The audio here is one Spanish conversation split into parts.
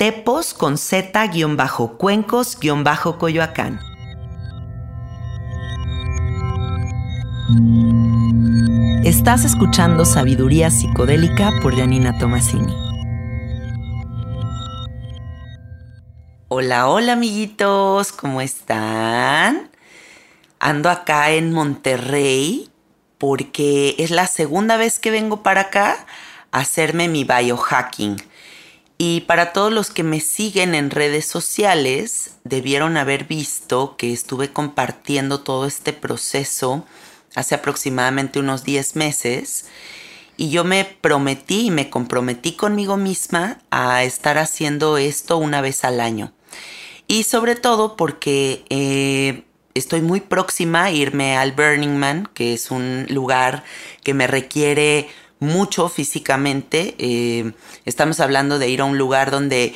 tepos con z-cuencos-coyoacán. Estás escuchando Sabiduría Psicodélica por Janina Tomasini. Hola, hola amiguitos, ¿cómo están? Ando acá en Monterrey porque es la segunda vez que vengo para acá a hacerme mi biohacking y para todos los que me siguen en redes sociales, debieron haber visto que estuve compartiendo todo este proceso hace aproximadamente unos 10 meses. Y yo me prometí y me comprometí conmigo misma a estar haciendo esto una vez al año. Y sobre todo porque eh, estoy muy próxima a irme al Burning Man, que es un lugar que me requiere mucho físicamente. Eh, estamos hablando de ir a un lugar donde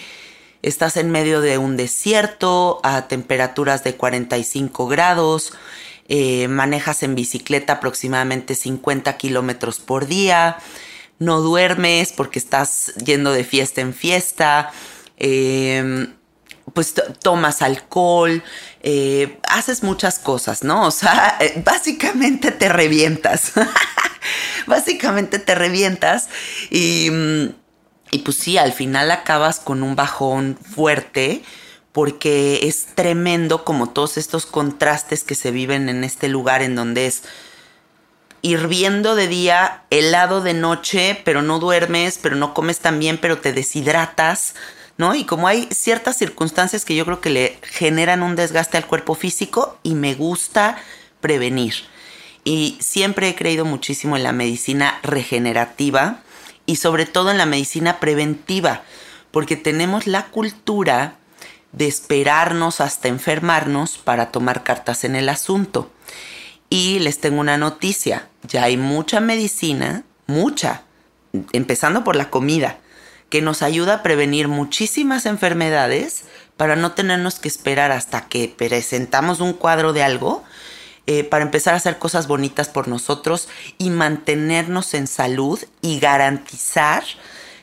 estás en medio de un desierto a temperaturas de 45 grados, eh, manejas en bicicleta aproximadamente 50 kilómetros por día, no duermes porque estás yendo de fiesta en fiesta. Em, pues tomas alcohol, eh, haces muchas cosas, ¿no? O sea, básicamente te revientas. básicamente te revientas y, y pues sí, al final acabas con un bajón fuerte porque es tremendo como todos estos contrastes que se viven en este lugar en donde es hirviendo de día, helado de noche, pero no duermes, pero no comes tan bien, pero te deshidratas, ¿no? Y como hay ciertas circunstancias que yo creo que le generan un desgaste al cuerpo físico y me gusta prevenir y siempre he creído muchísimo en la medicina regenerativa y sobre todo en la medicina preventiva, porque tenemos la cultura de esperarnos hasta enfermarnos para tomar cartas en el asunto. Y les tengo una noticia, ya hay mucha medicina, mucha, empezando por la comida, que nos ayuda a prevenir muchísimas enfermedades para no tenernos que esperar hasta que presentamos un cuadro de algo eh, para empezar a hacer cosas bonitas por nosotros y mantenernos en salud y garantizar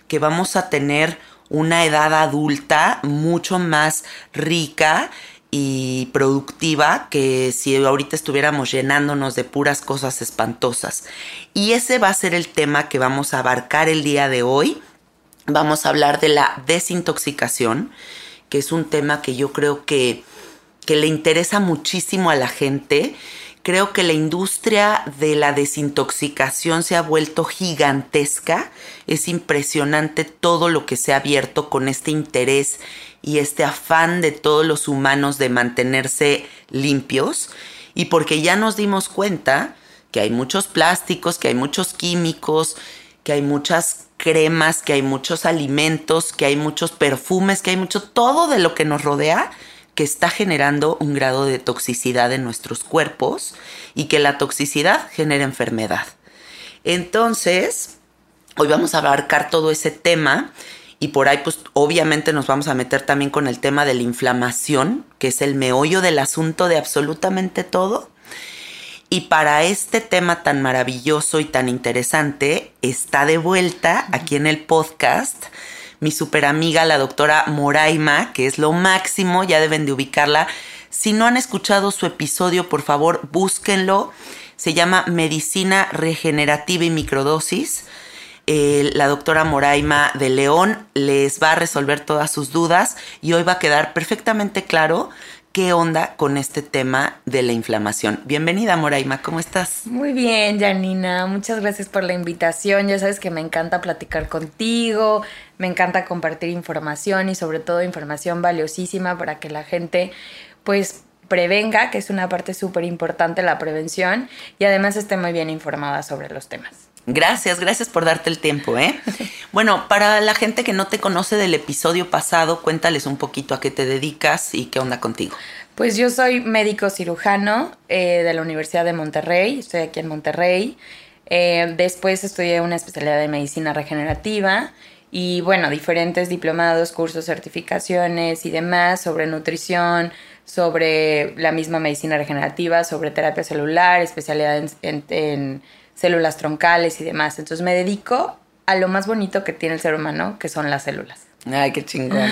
que vamos a tener una edad adulta mucho más rica y productiva que si ahorita estuviéramos llenándonos de puras cosas espantosas. Y ese va a ser el tema que vamos a abarcar el día de hoy. Vamos a hablar de la desintoxicación, que es un tema que yo creo que que le interesa muchísimo a la gente. Creo que la industria de la desintoxicación se ha vuelto gigantesca. Es impresionante todo lo que se ha abierto con este interés y este afán de todos los humanos de mantenerse limpios. Y porque ya nos dimos cuenta que hay muchos plásticos, que hay muchos químicos, que hay muchas cremas, que hay muchos alimentos, que hay muchos perfumes, que hay mucho todo de lo que nos rodea que está generando un grado de toxicidad en nuestros cuerpos y que la toxicidad genera enfermedad. Entonces, hoy vamos a abarcar todo ese tema y por ahí pues obviamente nos vamos a meter también con el tema de la inflamación, que es el meollo del asunto de absolutamente todo. Y para este tema tan maravilloso y tan interesante, está de vuelta aquí en el podcast mi super amiga, la doctora Moraima, que es lo máximo, ya deben de ubicarla. Si no han escuchado su episodio, por favor, búsquenlo. Se llama Medicina Regenerativa y Microdosis la doctora Moraima de León les va a resolver todas sus dudas y hoy va a quedar perfectamente claro qué onda con este tema de la inflamación. Bienvenida Moraima, ¿cómo estás? Muy bien, Janina, muchas gracias por la invitación. Ya sabes que me encanta platicar contigo, me encanta compartir información y sobre todo información valiosísima para que la gente pues prevenga, que es una parte súper importante la prevención y además esté muy bien informada sobre los temas. Gracias, gracias por darte el tiempo, ¿eh? Bueno, para la gente que no te conoce del episodio pasado, cuéntales un poquito a qué te dedicas y qué onda contigo. Pues yo soy médico cirujano eh, de la Universidad de Monterrey, estoy aquí en Monterrey. Eh, después estudié una especialidad de medicina regenerativa y bueno, diferentes diplomados, cursos, certificaciones y demás sobre nutrición, sobre la misma medicina regenerativa, sobre terapia celular, especialidad en células troncales y demás. Entonces me dedico a lo más bonito que tiene el ser humano, que son las células. Ay, qué chingón.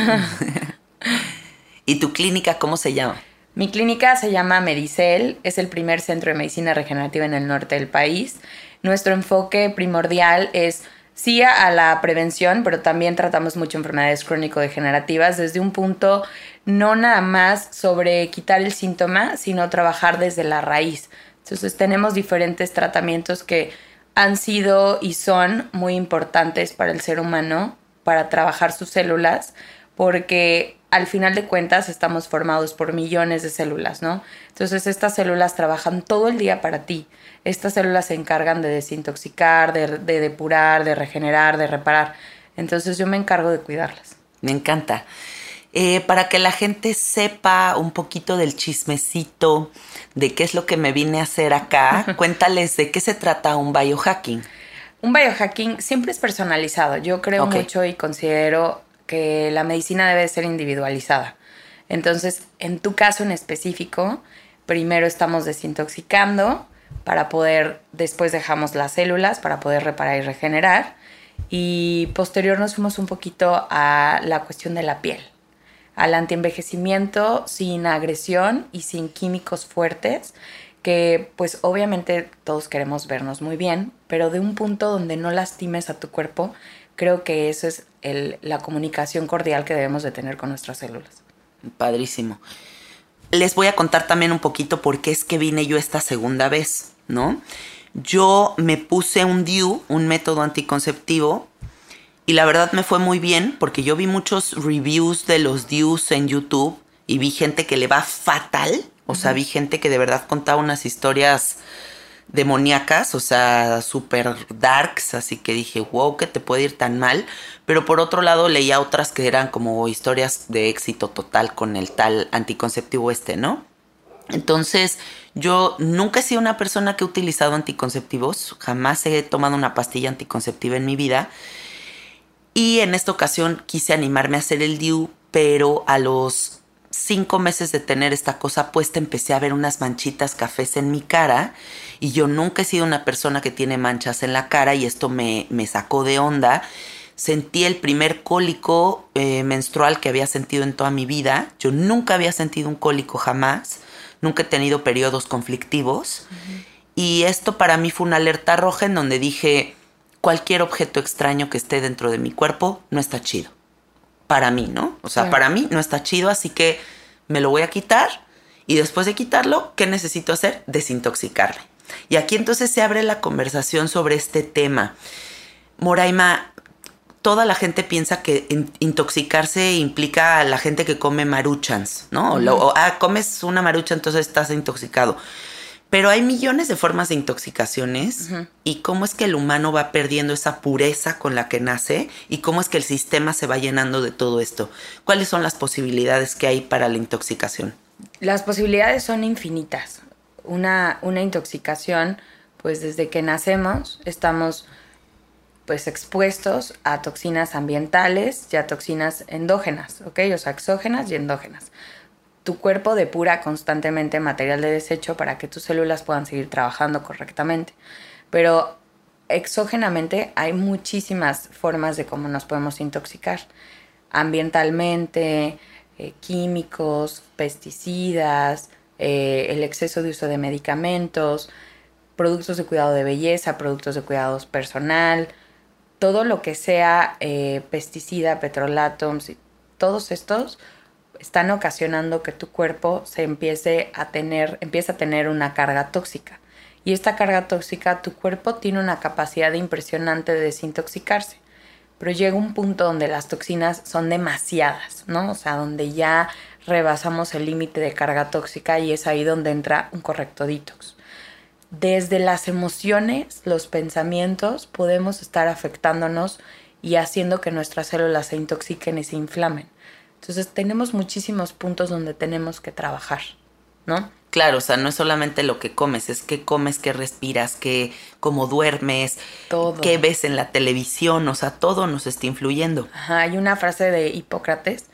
¿Y tu clínica cómo se llama? Mi clínica se llama Medicel, es el primer centro de medicina regenerativa en el norte del país. Nuestro enfoque primordial es sí a la prevención, pero también tratamos mucho enfermedades crónico-degenerativas desde un punto no nada más sobre quitar el síntoma, sino trabajar desde la raíz. Entonces tenemos diferentes tratamientos que han sido y son muy importantes para el ser humano, para trabajar sus células, porque al final de cuentas estamos formados por millones de células, ¿no? Entonces estas células trabajan todo el día para ti. Estas células se encargan de desintoxicar, de, depurar, de regenerar, de reparar. Entonces yo me encargo de cuidarlas. Me encanta. Eh, para que la gente sepa un poquito del chismecito, de qué es lo que me vine a hacer acá, cuéntales de qué se trata un biohacking. Un biohacking siempre es personalizado. Yo creo mucho y considero que la medicina debe ser individualizada. Entonces, en tu caso en específico, primero estamos desintoxicando para poder, después dejamos las células para poder reparar y regenerar. Y posterior nos fuimos un poquito a la cuestión de la piel al antienvejecimiento sin agresión y sin químicos fuertes, que pues obviamente todos queremos vernos muy bien, pero de un punto donde no lastimes a tu cuerpo, creo que eso es la comunicación cordial que debemos de tener con nuestras células. Padrísimo. Les voy a contar también un poquito por qué es que vine yo esta segunda vez, ¿no? Yo me puse un DIU, un método anticonceptivo, y la verdad me fue muy bien porque yo vi muchos reviews de los Dews en YouTube y vi gente que le va fatal. O sea, vi gente que de verdad contaba unas historias demoníacas, o sea, súper darks, así que dije, wow, que te puede ir tan mal. Pero por otro lado leía otras que eran como historias de éxito total con el tal anticonceptivo este, ¿no? Entonces, yo nunca he sido una persona que ha utilizado anticonceptivos, jamás he tomado una pastilla anticonceptiva en mi vida. Y en esta ocasión quise animarme a hacer el DIU, pero a los cinco meses de tener esta cosa puesta empecé a ver unas manchitas cafés en mi cara y yo nunca he sido una persona que tiene manchas en la cara y esto me, me sacó de onda. Sentí el primer cólico eh, menstrual que había sentido en toda mi vida. Yo nunca había sentido un cólico jamás. Nunca he tenido periodos conflictivos. Y esto para mí fue una alerta roja en donde dije, cualquier objeto extraño que esté dentro de mi cuerpo no está chido. Para mí, ¿no? O sea, para mí no está chido, así que me lo voy a quitar y después de quitarlo, ¿qué necesito hacer? Desintoxicarme. Y aquí entonces se abre la conversación sobre este tema. Moraima, toda la gente piensa que intoxicarse implica a la gente que come maruchans, ¿no? o, ah, comes una marucha, entonces estás intoxicado. Pero hay millones de formas de intoxicaciones y cómo es que el humano va perdiendo esa pureza con la que nace y cómo es que el sistema se va llenando de todo esto. ¿Cuáles son las posibilidades que hay para la intoxicación? Las posibilidades son infinitas. Una, una intoxicación, pues desde que nacemos estamos pues expuestos a toxinas ambientales y a toxinas endógenas, ¿ok? O sea, exógenas y endógenas. Tu cuerpo depura constantemente material de desecho para que tus células puedan seguir trabajando correctamente. Pero exógenamente hay muchísimas formas de cómo nos podemos intoxicar. Ambientalmente, eh, químicos, pesticidas, eh, el exceso de uso de medicamentos, productos de cuidado de belleza, productos de cuidado personal, todo lo que sea eh, pesticida, petrolatos, todos estos están ocasionando que tu cuerpo se empiece a tener, empiece a tener una carga tóxica. Y esta carga tóxica, tu cuerpo tiene una capacidad impresionante de desintoxicarse. Pero llega un punto donde las toxinas son demasiadas, ¿no? O sea, donde ya rebasamos el límite de carga tóxica y es ahí donde entra un correcto detox desde las emociones, los pensamientos, podemos estar afectándonos y haciendo que nuestras células se intoxiquen y se inflamen. Entonces tenemos muchísimos puntos donde tenemos que trabajar, ¿no? Claro, o sea, no es solamente lo que comes, es qué comes, qué respiras, qué, cómo duermes, todo. qué ves en la televisión, o sea, todo nos está influyendo. Ajá, hay una frase de Hipócrates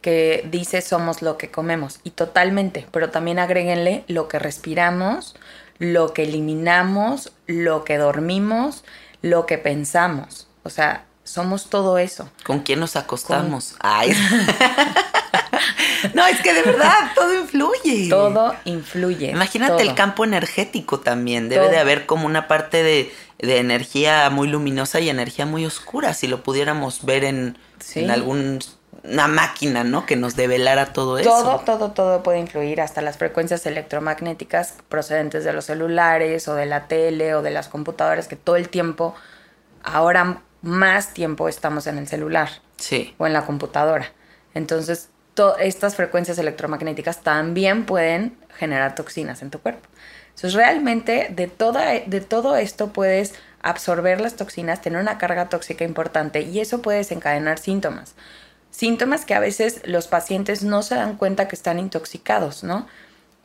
que dice somos lo que comemos, y totalmente, pero también agréguenle lo que respiramos, lo que eliminamos, lo que dormimos, lo que pensamos. O sea, somos todo eso. ¿Con quién nos acostamos? Ay. no, es que de verdad todo influye. Todo influye. Imagínate el campo energético también. Debe de haber como una parte de, energía muy luminosa y energía muy oscura, si lo pudiéramos ver en, en algún una máquina, ¿no? Que nos develara todo eso. Todo, todo, todo puede influir, hasta las frecuencias electromagnéticas procedentes de los celulares o de la tele o de las computadoras, que todo el tiempo, ahora más tiempo estamos en el celular. Sí. O en la computadora. Entonces, estas frecuencias electromagnéticas también pueden generar toxinas en tu cuerpo. Entonces, realmente de, toda, de todo esto puedes absorber las toxinas, tener una carga tóxica importante y eso puede desencadenar síntomas síntomas que a veces los pacientes no se dan cuenta que están intoxicados, ¿no?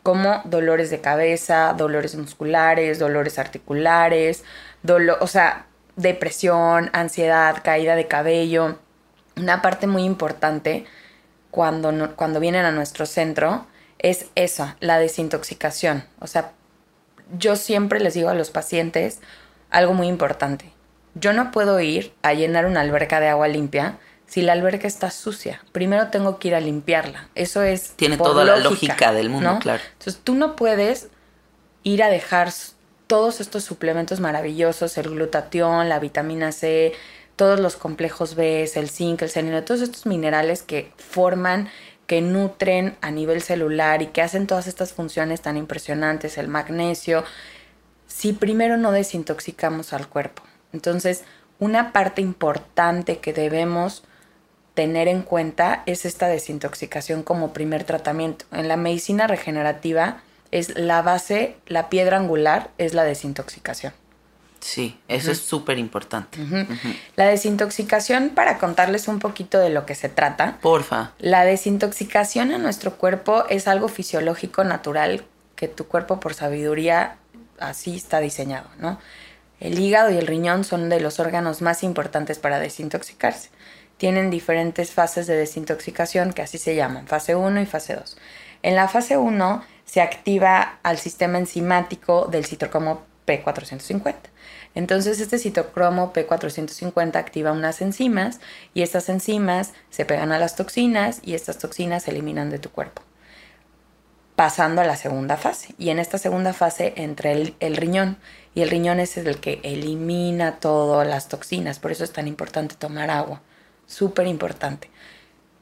Como dolores de cabeza, dolores musculares, dolores articulares, o sea, depresión, ansiedad, caída de cabello. Una parte muy importante cuando, cuando vienen a nuestro centro es esa, la desintoxicación. O sea, yo siempre les digo a los pacientes algo muy importante. Yo no puedo ir a llenar una alberca de agua limpia si la alberca está sucia, primero tengo que ir a limpiarla. Eso es. Tiene toda la lógica del mundo, claro. Entonces tú no puedes ir a dejar todos estos suplementos maravillosos, el glutatión, la vitamina C, todos los complejos B, el zinc, el selenio, todos estos minerales que forman, que nutren a nivel celular y que hacen todas estas funciones tan impresionantes, el magnesio, si primero no desintoxicamos al cuerpo. Entonces, una parte importante que debemos tener en cuenta es esta desintoxicación como primer tratamiento. En la medicina regenerativa es la base, la piedra angular es la desintoxicación. Sí, eso es súper importante. La desintoxicación, para contarles un poquito de lo que se trata. Porfa. La desintoxicación en nuestro cuerpo es algo fisiológico, natural, que tu cuerpo por sabiduría así está diseñado, ¿no? El hígado y el riñón son de los órganos más importantes para desintoxicarse tienen diferentes fases de desintoxicación que así se llaman, fase 1 y fase 2. En la fase 1 se activa al sistema enzimático del citocromo P450. Entonces este citocromo P450 activa unas enzimas y estas enzimas se pegan a las toxinas y estas toxinas se eliminan de tu cuerpo. Pasando a la segunda fase. Y en esta segunda fase entra el, riñón. Y el riñón es el que elimina todas las toxinas. Por eso es tan importante tomar agua súper importante.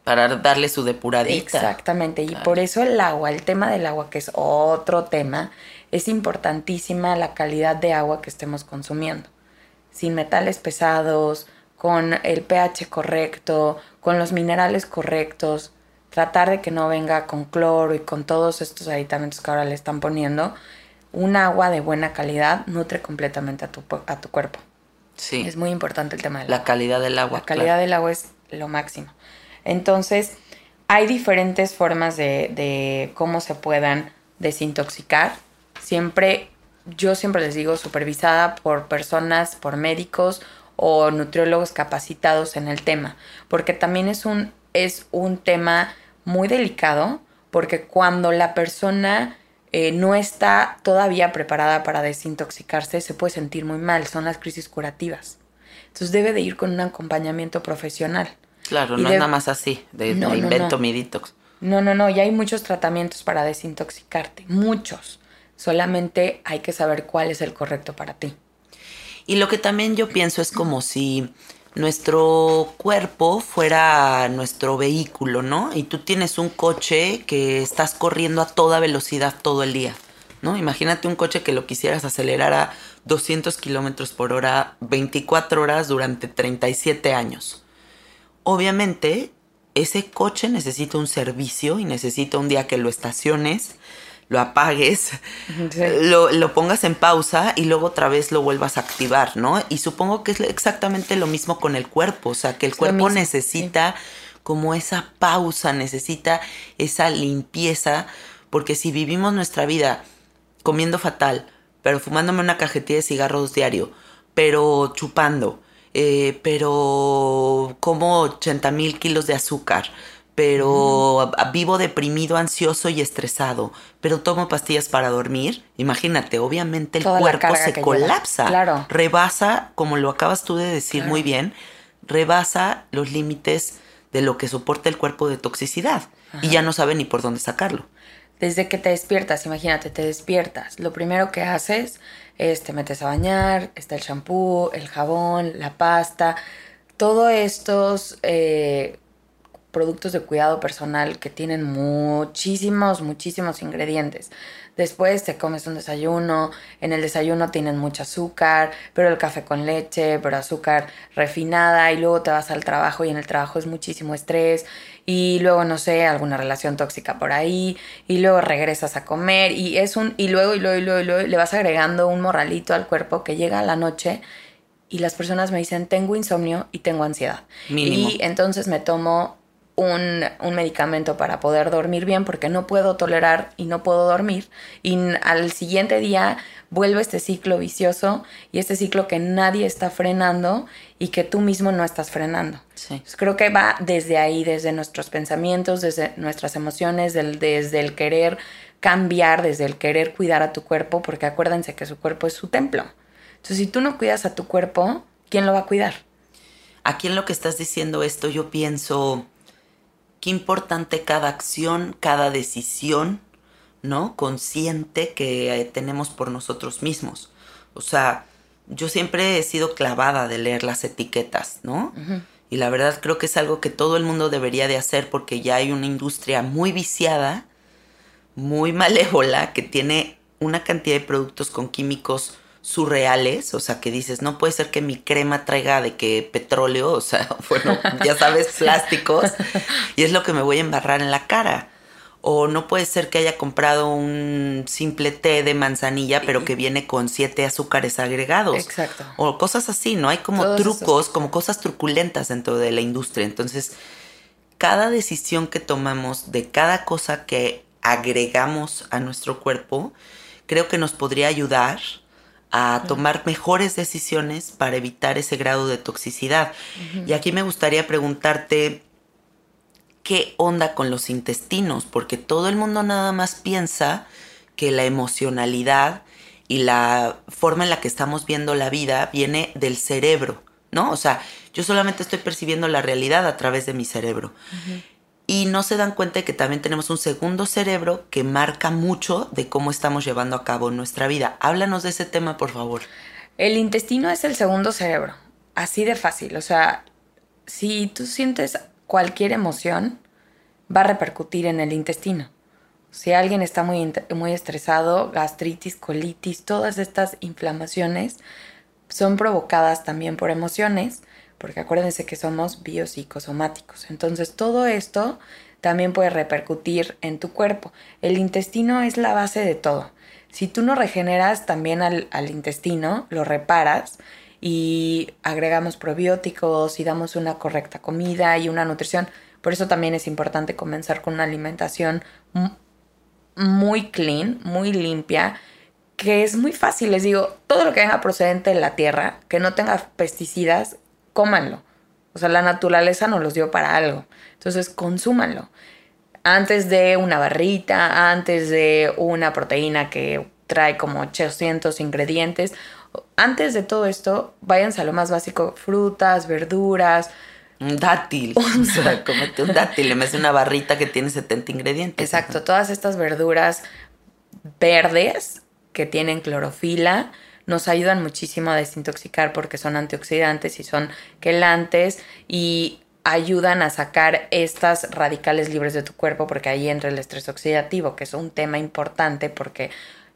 Para darle su depuradita. Exactamente, y por eso el agua, el tema del agua, que es otro tema, es importantísima la calidad de agua que estemos consumiendo. Sin metales pesados, con el pH correcto, con los minerales correctos, tratar de que no venga con cloro y con todos estos aditamentos que ahora le están poniendo. Un agua de buena calidad nutre completamente a tu, a tu cuerpo. Sí. Es muy importante el tema del La calidad del agua. La calidad del agua es lo máximo. Entonces, hay diferentes formas de, cómo se puedan desintoxicar. Siempre, yo siempre les digo, supervisada por personas, por médicos o nutriólogos capacitados en el tema, porque también es un, es un tema muy delicado, porque cuando la persona eh, no está todavía preparada para desintoxicarse, se puede sentir muy mal, son las crisis curativas. Entonces debe de ir con un acompañamiento profesional. Claro, no es nada más así, de no, invento mi detox. No, no, no, ya hay muchos tratamientos para desintoxicarte, muchos. Solamente hay que saber cuál es el correcto para ti. Y lo que también yo pienso es como si nuestro cuerpo fuera nuestro vehículo, ¿no? Y tú tienes un coche que estás corriendo a toda velocidad todo el día, ¿no? Imagínate un coche que lo quisieras acelerar a 200 kilómetros por hora 24 horas durante 37 años. Obviamente, ese coche necesita un servicio y necesita un día que lo estaciones lo apagues, lo, pongas en pausa y luego otra vez lo vuelvas a activar, ¿no? Y supongo que es exactamente lo mismo con el cuerpo, o sea, que el cuerpo necesita como esa pausa, necesita esa limpieza, porque si vivimos nuestra vida comiendo fatal, pero fumándome una cajetilla de cigarros diario, pero chupando, eh, pero como 80 mil kilos de azúcar, pero vivo deprimido, ansioso y estresado, pero tomo pastillas para dormir, imagínate, obviamente el cuerpo se colapsa, claro. rebasa, como lo acabas tú de decir muy bien, rebasa los límites de lo que soporta el cuerpo de toxicidad. Y ya no sabe ni por dónde sacarlo. Desde que te despiertas, imagínate, te despiertas, lo primero que haces es te metes a bañar, está el shampoo, el jabón, la pasta, todos estos eh, productos de cuidado personal que tienen muchísimos, muchísimos ingredientes. Después te comes un desayuno, en el desayuno tienen mucho azúcar, pero el café con leche, pero azúcar refinada y luego te vas al trabajo y en el trabajo es muchísimo estrés y luego no sé, alguna relación tóxica por ahí y luego regresas a comer y es un y luego y luego y luego, y luego le vas agregando un morralito al cuerpo que llega a la noche y las personas me dicen, "Tengo insomnio y tengo ansiedad." Y entonces me tomo un, medicamento para poder dormir bien porque no puedo tolerar y no puedo dormir. Y al siguiente día vuelve este ciclo vicioso y este ciclo que nadie está frenando y que tú mismo no estás frenando. creo que va desde ahí, desde nuestros pensamientos, desde nuestras emociones, desde el querer cambiar, desde el querer cuidar a tu cuerpo, porque acuérdense que su cuerpo es su templo. Entonces, si tú no cuidas a tu cuerpo, ¿quién lo va a cuidar? Aquí en lo que estás diciendo esto, yo pienso qué importante cada acción, cada decisión, ¿no? Consciente que eh, tenemos por nosotros mismos. O sea, yo siempre he sido clavada de leer las etiquetas, ¿no? Y la verdad creo que es algo que todo el mundo debería de hacer porque ya hay una industria muy viciada, muy malévola, que tiene una cantidad de productos con químicos surreales, o sea, que dices, no puede ser que mi crema traiga de que petróleo, o sea, bueno, ya sabes, plásticos, y es lo que me voy a embarrar en la cara. O no puede ser que haya comprado un simple té de manzanilla, pero que viene con siete azúcares agregados. Exacto. O cosas así, ¿no? Hay como trucos, como cosas truculentas dentro de la industria. Entonces, cada decisión que tomamos de cada cosa que agregamos a nuestro cuerpo, creo que nos podría ayudar a tomar mejores decisiones para evitar ese grado de toxicidad. Y aquí me gustaría preguntarte, ¿qué onda con los intestinos? Porque todo el mundo nada más piensa que la emocionalidad y la forma en la que estamos viendo la vida viene del cerebro, ¿no? O sea, yo solamente estoy percibiendo la realidad a través de mi cerebro y no se dan cuenta de que también tenemos un segundo cerebro que marca mucho de cómo estamos llevando a cabo nuestra vida. Háblanos de ese tema, por favor. El intestino es el segundo cerebro, así de fácil. O sea, si tú sientes cualquier emoción, va a repercutir en el intestino. Si alguien está muy, muy estresado, gastritis, colitis, todas estas inflamaciones son provocadas también por emociones porque acuérdense que somos biopsicosomáticos. Entonces todo esto también puede repercutir en tu cuerpo. El intestino es la base de todo. Si tú no regeneras también al, intestino, lo reparas y agregamos probióticos y damos una correcta comida y una nutrición. Por eso también es importante comenzar con una alimentación muy clean, muy limpia, que es muy fácil. Les digo, todo lo que venga procedente de la tierra, que no tenga pesticidas, cómanlo. O sea, la naturaleza nos los dio para algo. Entonces, consúmanlo. Antes de una barrita, antes de una proteína que trae como 800 ingredientes, antes de todo esto, váyanse a lo más básico, frutas, verduras, un dátil. O sea, comete un dátil, le metes una barrita que tiene 70 ingredientes. Exacto, todas estas verduras verdes que tienen clorofila nos ayudan muchísimo a desintoxicar porque son antioxidantes y son quelantes y ayudan a sacar estas radicales libres de tu cuerpo porque ahí entra el estrés oxidativo, que es un tema importante porque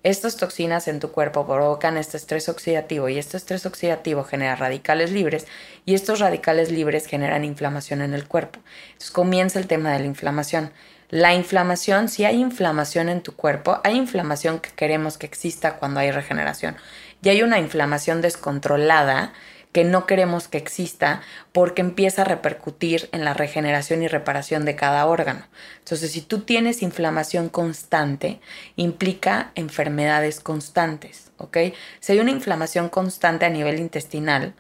estas toxinas en tu cuerpo provocan este estrés oxidativo y este estrés oxidativo genera radicales libres y estos radicales libres generan inflamación en el cuerpo. Entonces comienza el tema de la inflamación. La inflamación, si hay inflamación en tu cuerpo, hay inflamación que queremos que exista cuando hay regeneración. Y hay una inflamación descontrolada que no queremos que exista porque empieza a repercutir en la regeneración y reparación de cada órgano. Entonces, si tú tienes inflamación constante, implica enfermedades constantes, ¿ok? Si hay una inflamación constante a nivel intestinal,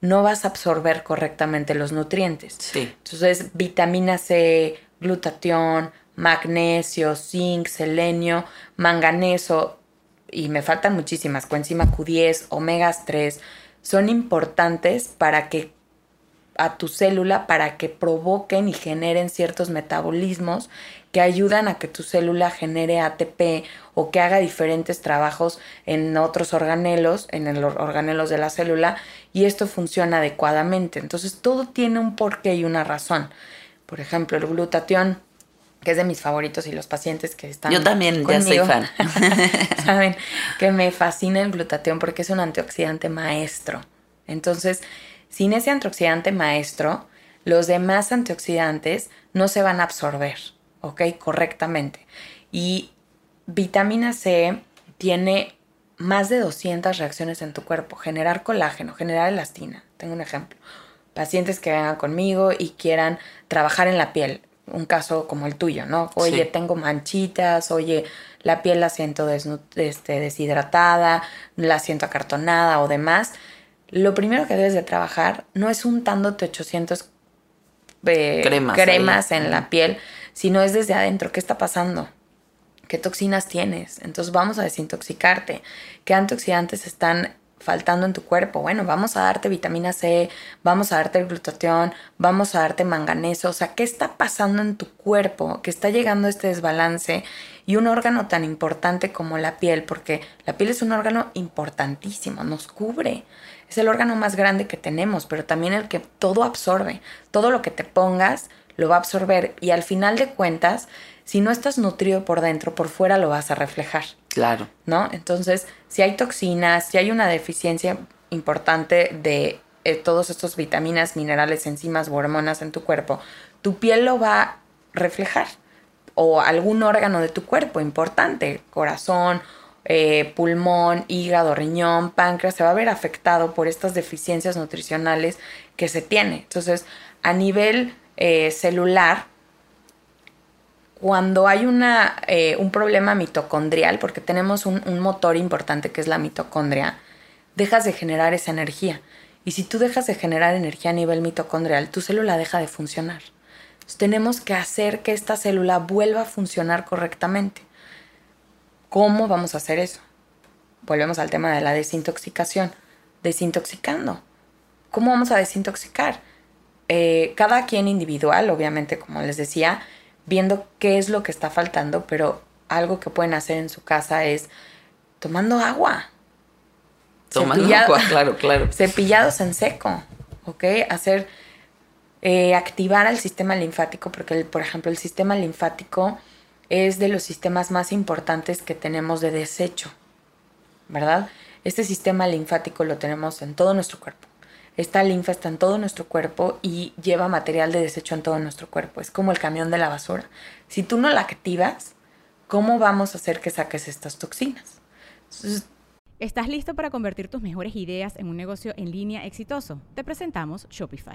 no vas a absorber correctamente los nutrientes. Sí. Entonces, vitamina C, glutatión, magnesio, zinc, selenio, manganeso, y me faltan muchísimas, coenzima Q10, omegas 3, son importantes para que a tu célula, para que provoquen y generen ciertos metabolismos que ayudan a que tu célula genere ATP o que haga diferentes trabajos en otros organelos, en los organelos de la célula, y esto funciona adecuadamente. Entonces todo tiene un porqué y una razón. Por ejemplo, el glutatión que es de mis favoritos y los pacientes que están Yo también ya soy fan. saben que me fascina el glutatión porque es un antioxidante maestro. Entonces, sin ese antioxidante maestro, los demás antioxidantes no se van a absorber, ¿ok? Correctamente. Y vitamina C tiene más de 200 reacciones en tu cuerpo. Generar colágeno, generar elastina. Tengo un ejemplo. Pacientes que vengan conmigo y quieran trabajar en la piel un caso como el tuyo, ¿no? Oye, tengo manchitas, oye, la piel la siento este, deshidratada, la siento acartonada o demás. Lo primero que debes de trabajar no es untándote 800 eh, cremas, cremas en la piel, sino es desde adentro. ¿Qué está pasando? ¿Qué toxinas tienes? Entonces vamos a desintoxicarte. ¿Qué antioxidantes están faltando en tu cuerpo. Bueno, vamos a darte vitamina C, vamos a darte glutatión, vamos a darte manganeso. O sea, ¿qué está pasando en tu cuerpo que está llegando este desbalance? Y un órgano tan importante como la piel, porque la piel es un órgano importantísimo, nos cubre. Es el órgano más grande que tenemos, pero también el que todo absorbe. Todo lo que te pongas lo va a absorber y al final de cuentas si no estás nutrido por dentro, por fuera lo vas a reflejar. Claro. ¿No? Entonces, si hay toxinas, si hay una deficiencia importante de eh, todos estos vitaminas, minerales, enzimas o hormonas en tu cuerpo, tu piel lo va a reflejar. O algún órgano de tu cuerpo importante, corazón, eh, pulmón, hígado, riñón, páncreas, se va a ver afectado por estas deficiencias nutricionales que se tiene. Entonces, a nivel eh, celular, cuando hay una, eh, un problema mitocondrial, porque tenemos un, un, motor importante que es la mitocondria, dejas de generar esa energía. Y si tú dejas de generar energía a nivel mitocondrial, tu célula deja de funcionar. Entonces, tenemos que hacer que esta célula vuelva a funcionar correctamente. ¿Cómo vamos a hacer eso? Volvemos al tema de la desintoxicación. Desintoxicando. ¿Cómo vamos a desintoxicar? Eh, cada quien individual, obviamente, como les decía, viendo qué es lo que está faltando, pero algo que pueden hacer en su casa es tomando agua. Tomando agua, claro, claro. Cepillados en seco, ¿ok? Hacer, eh, activar al sistema linfático, porque, por ejemplo, el sistema linfático es de los sistemas más importantes que tenemos de desecho, ¿verdad? Este sistema linfático lo tenemos en todo nuestro cuerpo. Esta linfa está en todo nuestro cuerpo y lleva material de desecho en todo nuestro cuerpo. Es como el camión de la basura. Si tú no la activas, ¿cómo vamos a hacer que saques estas toxinas? ¿Estás listo para convertir tus mejores ideas en un negocio en línea exitoso? Te presentamos Shopify.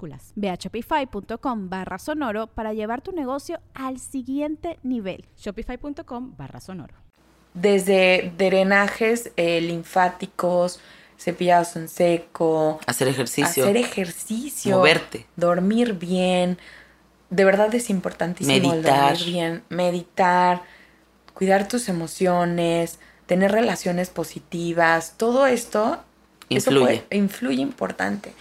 Ve a shopify.com barra sonoro para llevar tu negocio al siguiente nivel. Shopify.com barra sonoro. Desde drenajes eh, linfáticos, cepillados en seco. Hacer ejercicio. Hacer ejercicio. Moverte. Dormir bien. De verdad es importantísimo meditar. dormir bien. Meditar. Cuidar tus emociones. Tener relaciones positivas. Todo esto influye. Eso influye importante.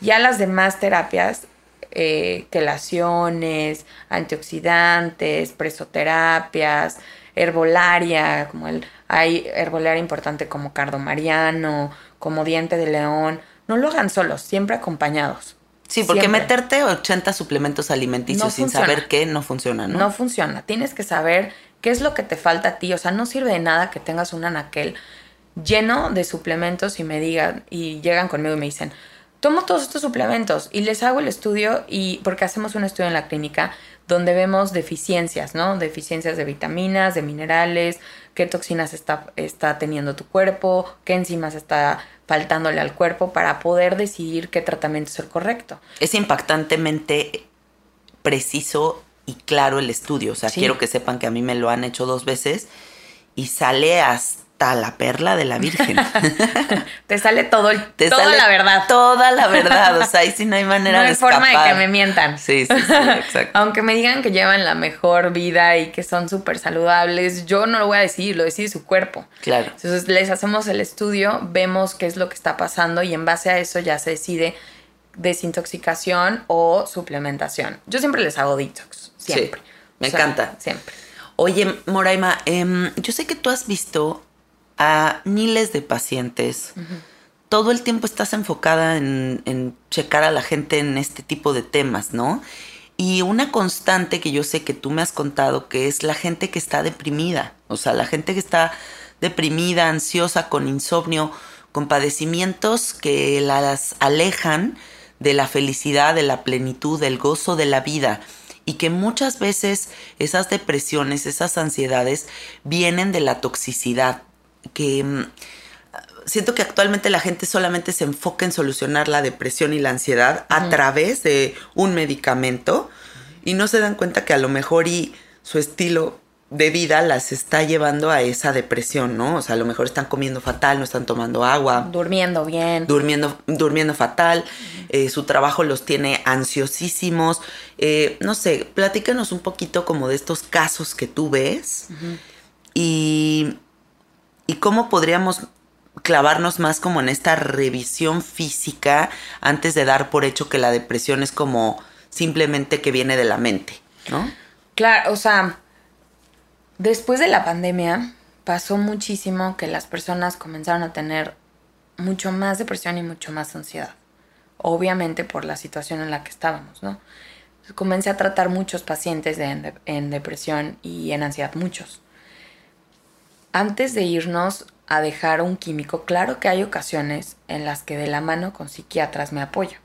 Ya las demás terapias, eh, quelaciones, antioxidantes, presoterapias, herbolaria, como el, hay herbolaria importante como cardomariano, como diente de león, no lo hagan solos, siempre acompañados. Sí, porque Siempre. meterte 80 suplementos alimenticios No sin funciona. saber qué no funciona, ¿no? No funciona. Tienes que saber qué es lo que te falta a ti. O sea, no sirve de nada que tengas un anaquel lleno de suplementos y me digan, y llegan conmigo y me dicen, tomo todos estos suplementos y les hago el estudio y porque hacemos un estudio en la clínica donde vemos deficiencias, ¿no? Deficiencias de vitaminas, de minerales, qué toxinas está, está teniendo tu cuerpo, qué enzimas está faltándole al cuerpo para poder decidir qué tratamiento es el correcto. Es impactantemente preciso y claro el estudio. O sea, Sí. quiero que sepan que a mí me lo han hecho dos veces y sale hasta la perla de la Virgen. Te sale todo, el, Te toda sale la verdad. Toda la verdad. O sea, ahí sí no hay manera no de hay forma de que escapar. me mientan. Sí, sí, sí, exacto. Aunque me digan que llevan la mejor vida y que son súper saludables, yo no lo voy a decir, lo decide su cuerpo. Claro. Entonces les hacemos el estudio, vemos qué es lo que está pasando y en base a eso ya se decide desintoxicación o suplementación. Yo siempre les hago detox, siempre. Sí, me encanta. Siempre. Oye, Moraima, em, yo sé que tú has visto a miles de pacientes. Todo el tiempo estás enfocada en, en checar a la gente en este tipo de temas, ¿no? Y una constante que yo sé que tú me has contado que es la gente que está deprimida. O sea, la gente que está deprimida, ansiosa, con insomnio, con padecimientos que las alejan de la felicidad, de la plenitud, del gozo de la vida. Y que muchas veces esas depresiones, esas ansiedades vienen de la toxicidad. Que mm, siento que actualmente la gente solamente se enfoca en solucionar la depresión y la ansiedad a través de un medicamento y no se dan cuenta que a lo mejor y su estilo de vida las está llevando a esa depresión, ¿no? O sea, a lo mejor están comiendo fatal, no están tomando agua, Durmiendo bien. durmiendo, durmiendo fatal, eh, su trabajo los tiene ansiosísimos. Eh, no sé, platícanos un poquito como de estos casos que tú ves y, y cómo podríamos clavarnos más como en esta revisión física antes de dar por hecho que la depresión es como simplemente que viene de la mente, ¿no? Claro, o sea, después de la pandemia pasó muchísimo que las personas comenzaron a tener mucho más depresión y mucho más ansiedad. Obviamente por la situación en la que estábamos, ¿no? Comencé a tratar muchos pacientes de- en, de- en depresión y en ansiedad, muchos. Antes de irnos a dejar un químico, claro que hay ocasiones en las que de la mano con psiquiatras me apoyo.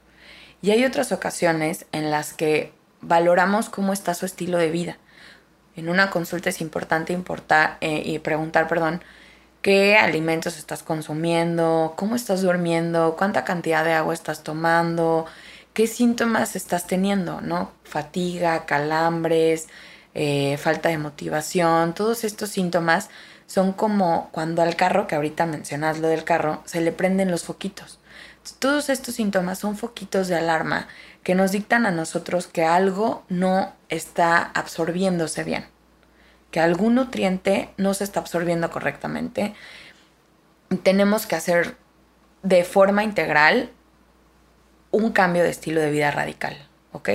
Y hay otras ocasiones en las que valoramos cómo está su estilo de vida. En una consulta es importante importar, eh, y preguntar, perdón, qué alimentos estás consumiendo, cómo estás durmiendo, cuánta cantidad de agua estás tomando, qué síntomas estás teniendo, ¿no? Fatiga, calambres, eh, falta de motivación, todos estos síntomas son como cuando al carro, que ahorita mencionas lo del carro, se le prenden los foquitos. Todos estos síntomas son foquitos de alarma que nos dictan a nosotros que algo no está absorbiéndose bien, que algún nutriente no se está absorbiendo correctamente. Tenemos que hacer de forma integral un cambio de estilo de vida radical, ¿ok?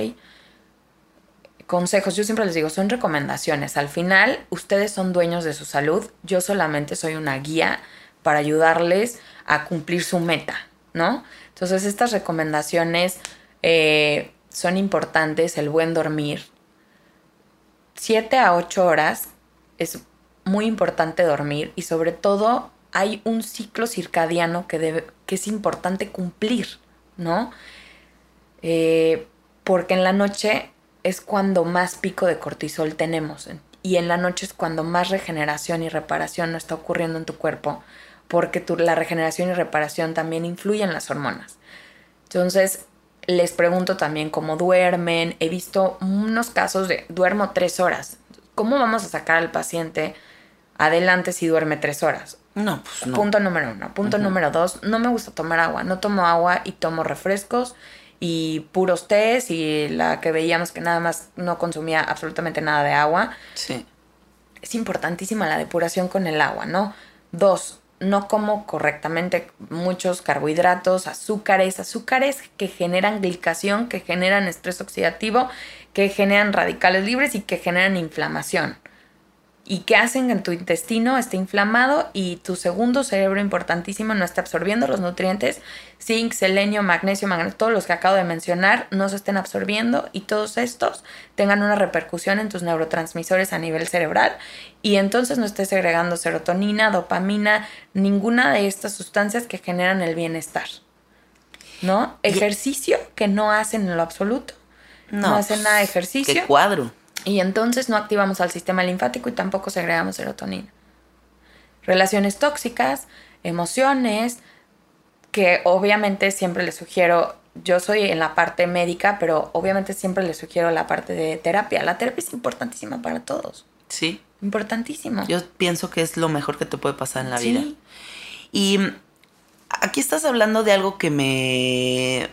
Consejos, yo siempre les digo, son recomendaciones. Al final, ustedes son dueños de su salud, yo solamente soy una guía para ayudarles a cumplir su meta, ¿no? Entonces, estas recomendaciones eh, son importantes, el buen dormir. Siete a ocho horas es muy importante dormir y sobre todo hay un ciclo circadiano que, debe, que es importante cumplir, ¿no? Eh, porque en la noche es cuando más pico de cortisol tenemos y en la noche es cuando más regeneración y reparación no está ocurriendo en tu cuerpo porque tu, la regeneración y reparación también influyen en las hormonas. Entonces, les pregunto también cómo duermen. He visto unos casos de duermo tres horas. ¿Cómo vamos a sacar al paciente adelante si duerme tres horas? No, pues no. Punto número uno. Punto número dos, no me gusta tomar agua. No tomo agua y tomo refrescos y puros tés y la que veíamos que nada más no consumía absolutamente nada de agua. Sí. Es importantísima la depuración con el agua, ¿no? Dos, no como correctamente muchos carbohidratos, azúcares, azúcares que generan glicación, que generan estrés oxidativo, que generan radicales libres y que generan inflamación y que hacen que tu intestino esté inflamado y tu segundo cerebro importantísimo no esté absorbiendo los nutrientes, zinc, selenio, magnesio, magnesio, todos los que acabo de mencionar no se estén absorbiendo y todos estos tengan una repercusión en tus neurotransmisores a nivel cerebral y entonces no estés segregando serotonina, dopamina, ninguna de estas sustancias que generan el bienestar. ¿No? Ejercicio que no hacen en lo absoluto. No, hacen pues, nada de ejercicio. Qué cuadro. Y entonces no activamos al sistema linfático y tampoco segregamos serotonina. Relaciones tóxicas, emociones, que obviamente siempre les sugiero, yo soy en la parte médica, pero obviamente siempre les sugiero la parte de terapia. La terapia es importantísima para todos. Sí. Importantísimo. Yo pienso que es lo mejor que te puede pasar en la Sí. vida. Y aquí estás hablando de algo que me...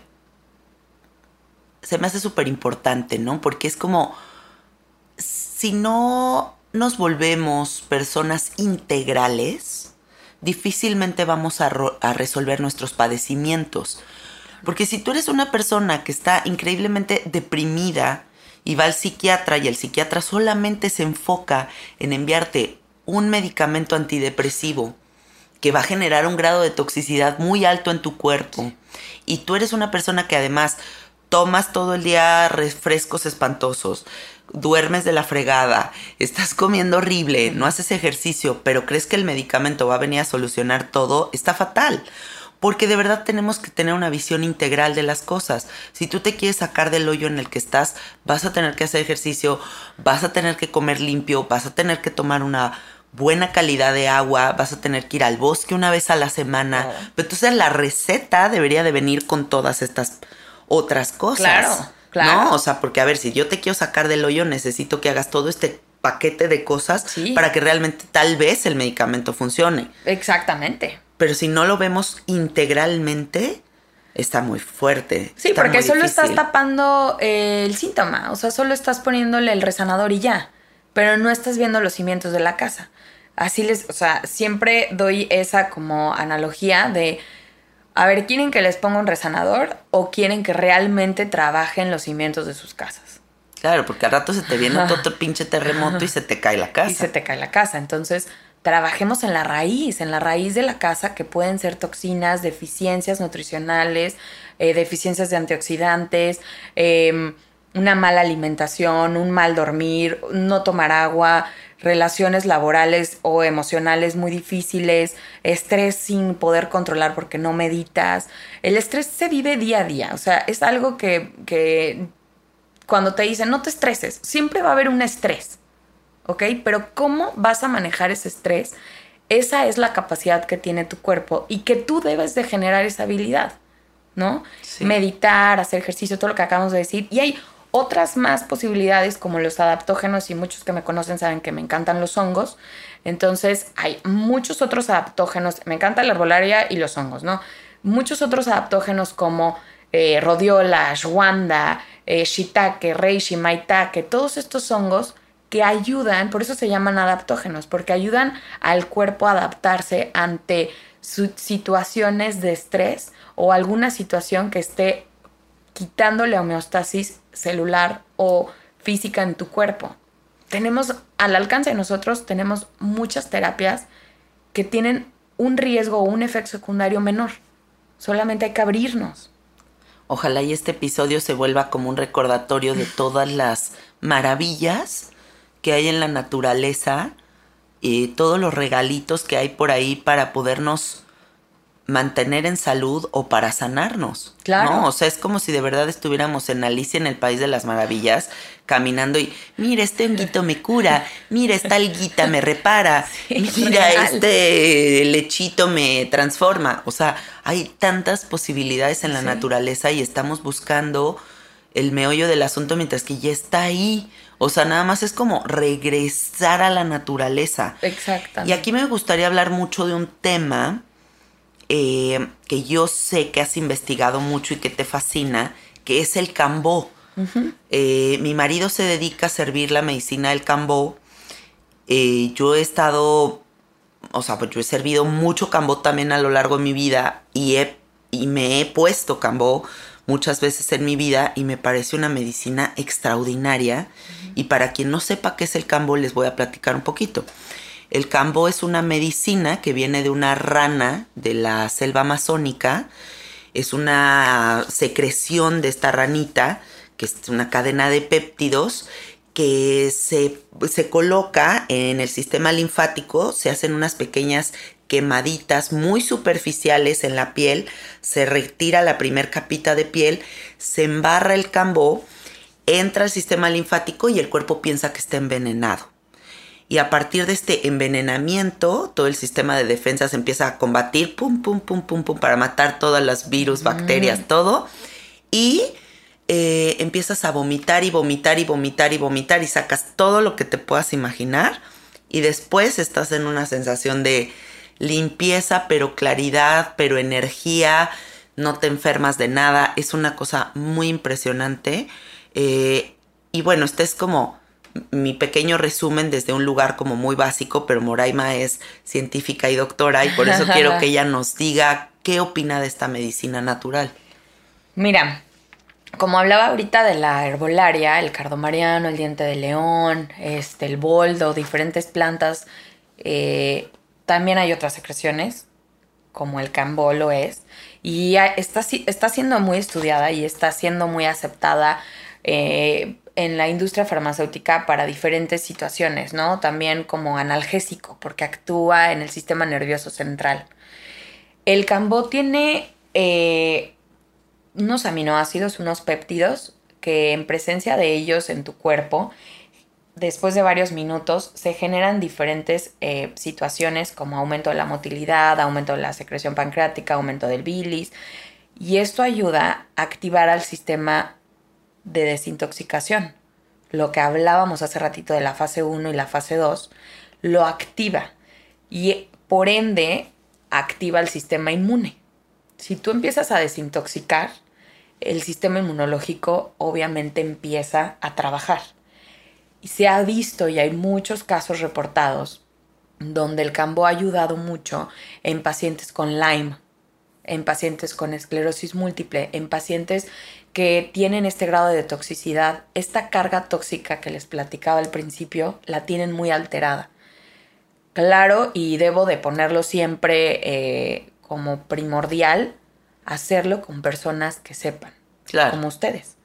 Se me hace súper importante, ¿no? Porque es como, si no nos volvemos personas integrales, difícilmente vamos a, resolver nuestros padecimientos. Porque si tú eres una persona que está increíblemente deprimida y va al psiquiatra y el psiquiatra solamente se enfoca en enviarte un medicamento antidepresivo que va a generar un grado de toxicidad muy alto en tu cuerpo y tú eres una persona que además tomas todo el día refrescos espantosos, duermes de la fregada, estás comiendo horrible, no haces ejercicio, pero crees que el medicamento va a venir a solucionar todo, está fatal. Porque de verdad tenemos que tener una visión integral de las cosas. Si tú te quieres sacar del hoyo en el que estás, vas a tener que hacer ejercicio, vas a tener que comer limpio, vas a tener que tomar una buena calidad de agua, vas a tener que ir al bosque una vez a la semana. Claro. Pero entonces la receta debería de venir con todas estas otras cosas. Claro, claro. ¿No? O sea, porque a ver, si yo te quiero sacar del hoyo, necesito que hagas todo este paquete de cosas Sí. para que realmente tal vez el medicamento funcione. Exactamente. Pero si no lo vemos integralmente, está muy fuerte. Sí, porque solo estás tapando eh, el síntoma, o sea, solo estás poniéndole el resanador y ya, pero no estás viendo los cimientos de la casa. Así les, o sea, siempre doy esa como analogía de, a ver, ¿quieren que les ponga un resanador o quieren que realmente trabajen los cimientos de sus casas? Claro, porque al rato se te viene otro pinche terremoto y se te cae la casa. y se te cae la casa. Entonces, trabajemos en la raíz, en la raíz de la casa, que pueden ser toxinas, deficiencias nutricionales, eh, deficiencias de antioxidantes, eh, una mala alimentación, un mal dormir, no tomar agua, relaciones laborales o emocionales muy difíciles, estrés sin poder controlar porque no meditas. El estrés se vive día a día, o sea, es algo que, que cuando te dicen no te estreses, siempre va a haber un estrés. ¿ok? Pero cómo vas a manejar ese estrés, esa es la capacidad que tiene tu cuerpo y que tú debes de generar esa habilidad, ¿no? Sí. Meditar, hacer ejercicio, todo lo que acabamos de decir. Y hay otras más posibilidades como los adaptógenos y muchos que me conocen saben que me encantan los hongos. Entonces hay muchos otros adaptógenos, me encanta la herbolaria y los hongos, ¿no? Muchos otros adaptógenos como eh, rodiola, ashwanda, eh, shiitake, reishi, maitake, todos estos hongos que ayudan, por eso se llaman adaptógenos, porque ayudan al cuerpo a adaptarse ante situaciones de estrés o alguna situación que esté quitando la homeostasis celular o física en tu cuerpo. Tenemos al alcance de nosotros, tenemos muchas terapias que tienen un riesgo o un efecto secundario menor. Solamente hay que abrirnos. Ojalá y este episodio se vuelva como un recordatorio de todas las maravillas que hay en la naturaleza y todos los regalitos que hay por ahí para podernos mantener en salud o para sanarnos. Claro. ¿no? O sea, es como si de verdad estuviéramos en Alicia en el País de las Maravillas, caminando y, mira, este honguito me cura, mira, esta alguita me repara, mira, este lechito me transforma. O sea, hay tantas posibilidades en la Sí. naturaleza y estamos buscando el meollo del asunto mientras que ya está ahí. O sea, nada más es como regresar a la naturaleza. Exactamente. Y aquí me gustaría hablar mucho de un tema eh, que yo sé que has investigado mucho y que te fascina, que es el cambó. Eh, mi marido se dedica a servir la medicina del cambó. Eh, yo he estado, o sea, pues yo he servido mucho cambó también a lo largo de mi vida y, he, y me he puesto cambó muchas veces en mi vida y me parece una medicina extraordinaria. Y para quien no sepa qué es el cambó, les voy a platicar un poquito. El cambó es una medicina que viene de una rana de la selva amazónica. Es una secreción de esta ranita, que es una cadena de péptidos que se, se coloca en el sistema linfático, se hacen unas pequeñas quemaditas muy superficiales en la piel, se retira la primer capita de piel, se embarra el cambó, entra al sistema linfático y el cuerpo piensa que está envenenado. Y a partir de este envenenamiento, todo el sistema de defensa se empieza a combatir, pum, pum, pum, pum, pum, para matar todas las virus, bacterias, todo. Y eh, empiezas a vomitar y vomitar y vomitar y vomitar y sacas todo lo que te puedas imaginar. Y después estás en una sensación de limpieza, pero claridad, pero energía. No te enfermas de nada. Es una cosa muy impresionante. Eh, y bueno, este es como mi pequeño resumen desde un lugar como muy básico, pero Moraima es científica y doctora y por eso quiero que ella nos diga qué opina de esta medicina natural. Mira, como hablaba ahorita de la herbolaria, el cardomariano, el diente de león, este, el boldo, diferentes plantas, eh, también hay otras secreciones, como el cambolo es, y está, está siendo muy estudiada y está siendo muy aceptada eh, en la industria farmacéutica para diferentes situaciones, ¿no? También como analgésico, porque actúa en el sistema nervioso central. El cambó tiene eh, unos aminoácidos, unos péptidos, que en presencia de ellos en tu cuerpo, después de varios minutos, se generan diferentes eh, situaciones como aumento de la motilidad, aumento de la secreción pancreática, aumento del bilis, y esto ayuda a activar al sistema de desintoxicación. Lo que hablábamos hace ratito de la fase 1 y la fase 2, lo activa y por ende activa el sistema inmune. Si tú empiezas a desintoxicar, el sistema inmunológico obviamente empieza a trabajar. Y se ha visto y hay muchos casos reportados donde el cambo ha ayudado mucho en pacientes con Lyme, en pacientes con esclerosis múltiple, en pacientes que tienen este grado de toxicidad, esta carga tóxica que les platicaba al principio, la tienen muy alterada. Claro, y debo de ponerlo siempre eh, como primordial, hacerlo con personas que sepan, Claro. como ustedes.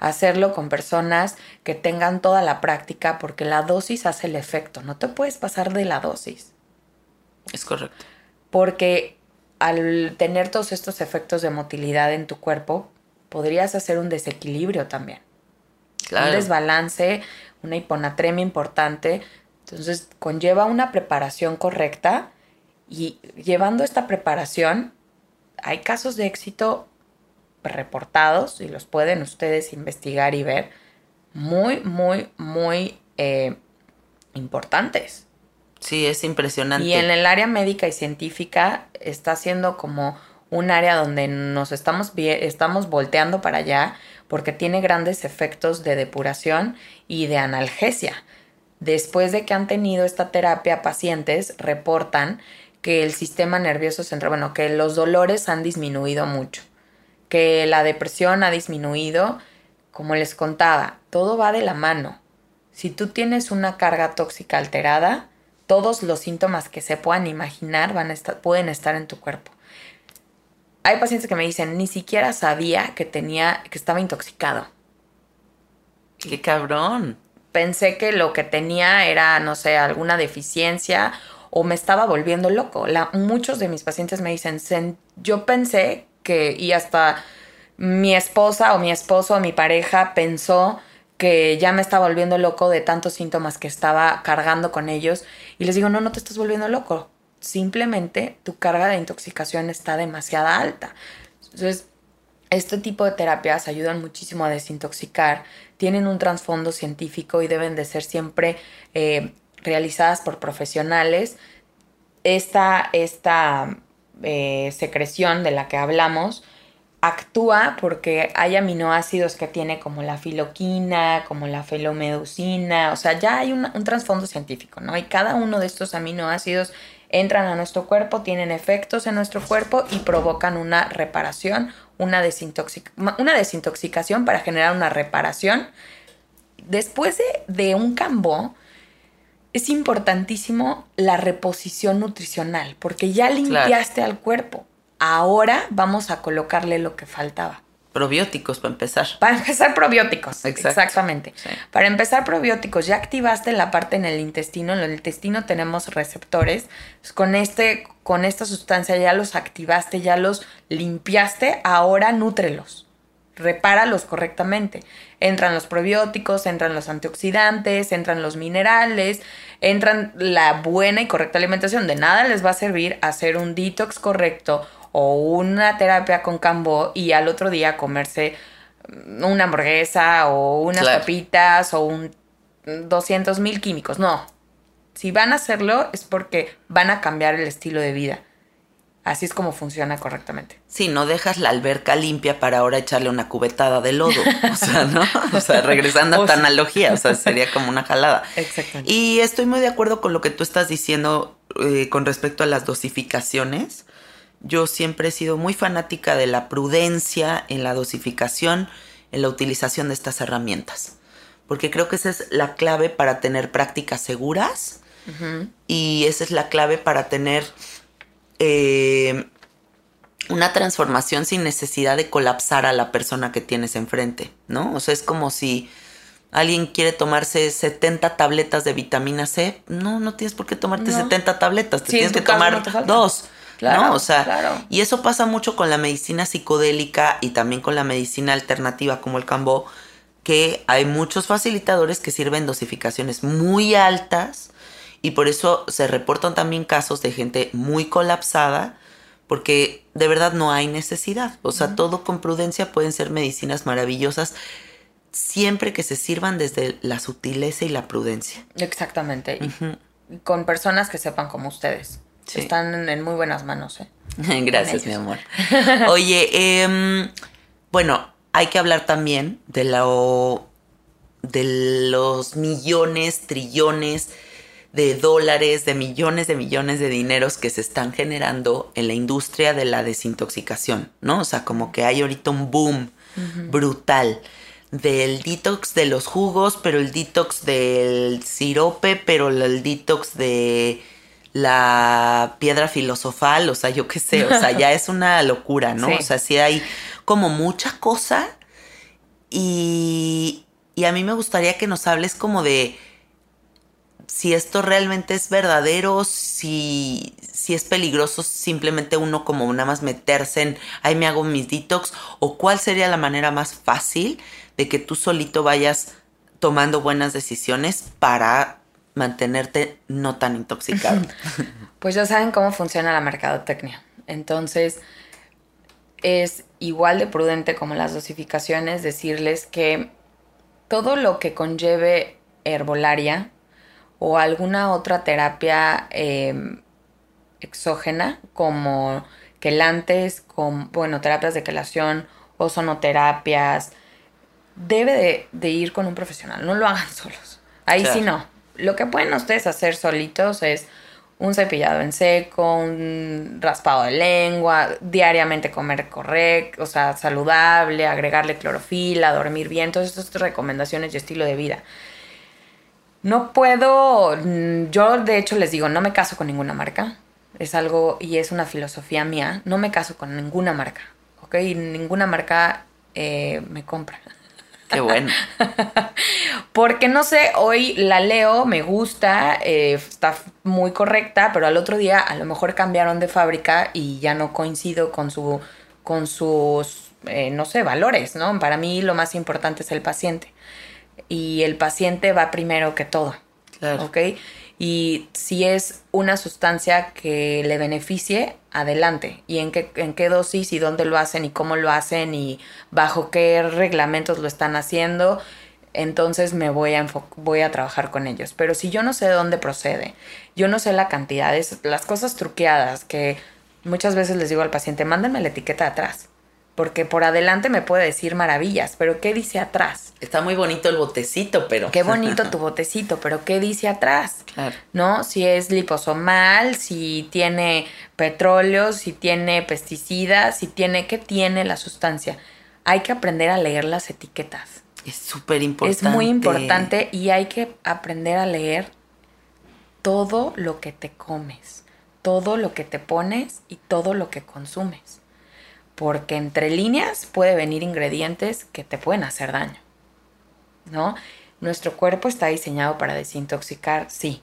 Hacerlo con personas que tengan toda la práctica, porque la dosis hace el efecto. No te puedes pasar de la dosis Es correcto. porque al tener todos estos efectos de motilidad en tu cuerpo, podrías hacer un desequilibrio también. Un desbalance, una hiponatremia importante. Entonces, conlleva una preparación correcta y llevando esta preparación, hay casos de éxito reportados y los pueden ustedes investigar y ver muy, muy, muy eh, importantes. Sí, es impresionante. Y en el área médica y científica está siendo como un área donde nos estamos, estamos volteando para allá porque tiene grandes efectos de depuración y de analgesia. Después de que han tenido esta terapia, pacientes reportan que el sistema nervioso central, bueno, que los dolores han disminuido mucho, que la depresión ha disminuido. Como les contaba, todo va de la mano. Si tú tienes una carga tóxica alterada, todos los síntomas que se puedan imaginar van a estar, pueden estar en tu cuerpo. Hay pacientes que me dicen, ni siquiera sabía que tenía, que estaba intoxicado. ¡Qué cabrón! Pensé que lo que tenía era, no sé, alguna deficiencia o me estaba volviendo loco. La, muchos de mis pacientes me dicen, yo pensé que, y hasta mi esposa o mi esposo o mi pareja pensó que ya me estaba volviendo loco de tantos síntomas que estaba cargando con ellos. Y les digo, no, no te estás volviendo loco. Simplemente tu carga de intoxicación está demasiado alta. Entonces, este tipo de terapias ayudan muchísimo a desintoxicar, tienen un trasfondo científico y deben de ser siempre eh, realizadas por profesionales. Esta, esta eh, secreción de la que hablamos actúa porque hay aminoácidos que tiene como la filoquina, como la felomedusina, o sea, ya hay un, un trasfondo científico, ¿no? Y cada uno de estos aminoácidos entran a nuestro cuerpo, tienen efectos en nuestro cuerpo y provocan una reparación, una, una desintoxicación para generar una reparación. Después de, un cambó, es importantísimo la reposición nutricional, porque ya limpiaste al cuerpo. Ahora vamos a colocarle lo que faltaba. Probióticos para empezar. Para empezar probióticos. Exactamente. Para empezar probióticos, ya activaste la parte en el intestino. En el intestino tenemos receptores. Con, este, con esta sustancia ya los activaste, ya los limpiaste. Ahora nútrelos. Repáralos correctamente. Entran los probióticos, entran los antioxidantes, entran los minerales, entran la buena y correcta alimentación. De nada les va a servir hacer un detox correcto o una terapia con cambo y al otro día comerse una hamburguesa o unas papitas o un 200 mil químicos. No. Si van a hacerlo es porque van a cambiar el estilo de vida. Así es como funciona correctamente. Sí, no dejas la alberca limpia para ahora echarle una cubetada de lodo. O sea, ¿no? O sea, regresando a tu analogía, o sea, sería como una jalada. Exactamente. Y estoy muy de acuerdo con lo que tú estás diciendo eh, con respecto a las dosificaciones. Yo siempre he sido muy fanática de la prudencia en la dosificación, en la utilización de estas herramientas, porque creo que esa es la clave para tener prácticas seguras y esa es la clave para tener eh, una transformación sin necesidad de colapsar a la persona que tienes enfrente, ¿no? O sea, es como si alguien quiere tomarse 70 tabletas de vitamina C, no, no tienes por qué tomarte 70 tabletas, te tienes que tomar dos. ¿No? O sea, y eso pasa mucho con la medicina psicodélica y también con la medicina alternativa como el cambó, que hay muchos facilitadores que sirven dosificaciones muy altas y por eso se reportan también casos de gente muy colapsada porque de verdad no hay necesidad. O sea, todo con prudencia pueden ser medicinas maravillosas siempre que se sirvan desde la sutileza y la prudencia. Exactamente. y con personas que sepan como ustedes. Están en muy buenas manos. ¿eh? Gracias, mi amor. Oye, em, bueno, hay que hablar también de lo de los millones, trillones de dólares, de millones de millones de dineros que se están generando en la industria de la desintoxicación, ¿no? O sea, como que hay ahorita un boom brutal del detox de los jugos, pero el detox del sirope, pero el detox de la piedra filosofal, o sea, yo qué sé, o sea, ya es una locura, ¿no? O sea, sí hay como mucha cosa y, y a mí me gustaría que nos hables como de si esto realmente es verdadero, si, si es peligroso simplemente uno como nada más meterse en, ahí me hago mis detox, o cuál sería la manera más fácil de que tú solito vayas tomando buenas decisiones para mantenerte no tan intoxicado. Pues ya saben cómo funciona la mercadotecnia. Entonces, es igual de prudente como las dosificaciones decirles que todo lo que conlleve herbolaria o alguna otra terapia em, exógena como quelantes, con, bueno, terapias de quelación, ozonoterapias, debe de, ir con un profesional, no lo hagan solos. Ahí sí no lo que pueden ustedes hacer solitos es un cepillado en seco, un raspado de lengua, diariamente comer correcto, o sea, saludable, agregarle clorofila, dormir bien, todas estas recomendaciones y estilo de vida. No puedo, mm, yo de hecho les digo, no me caso con ninguna marca, es algo y es una filosofía mía, no me caso con ninguna marca, ¿ok? Ninguna marca eh, me compra. Qué bueno. Porque no sé, hoy la leo, me gusta, eh, está muy correcta, pero al otro día a lo mejor cambiaron de fábrica y ya no coincido con su con sus eh, no sé, valores, ¿no? Para mí lo más importante es el paciente. Y el paciente va primero que todo. Claro. ¿Ok? Y si es una sustancia que le beneficie, adelante. Y en qué, en qué dosis y dónde lo hacen y cómo lo hacen y bajo qué reglamentos lo están haciendo, entonces me voy a, voy a trabajar con ellos. Pero si yo no sé de dónde procede, yo no sé la cantidad, las cosas truqueadas que muchas veces les digo al paciente, mándenme la etiqueta atrás porque por adelante me puede decir maravillas, pero ¿qué dice atrás? Está muy bonito el botecito, pero... Qué bonito tu botecito, pero ¿qué dice atrás? Claro. ¿No? Si es liposomal, si tiene petróleo, si tiene pesticidas, si tiene... ¿Qué tiene la sustancia? Hay que aprender a leer las etiquetas. Es súper importante. Es muy importante y hay que aprender a leer todo lo que te comes, todo lo que te pones y todo lo que consumes porque entre líneas puede venir ingredientes que te pueden hacer daño. ¿No? Nuestro cuerpo está diseñado para desintoxicar, sí,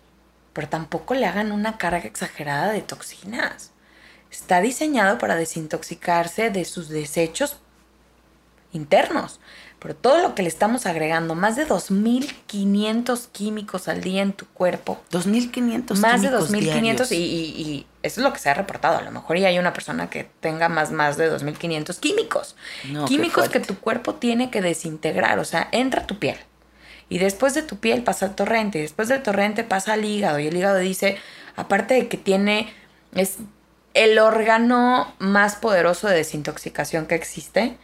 pero tampoco le hagan una carga exagerada de toxinas. Está diseñado para desintoxicarse de sus desechos internos. Pero todo lo que le estamos agregando, más de 2.500 químicos al día en tu cuerpo. 2.500 Más de 2.500 y, y, y, eso es lo que se ha reportado. A lo mejor ya hay una persona que tenga más, más de 2.500 químicos. No, químicos que tu cuerpo tiene que desintegrar. O sea, entra tu piel. Y después de tu piel pasa al torrente. Y después del torrente pasa al hígado. Y el hígado dice, aparte de que tiene... Es el órgano más poderoso de desintoxicación que existe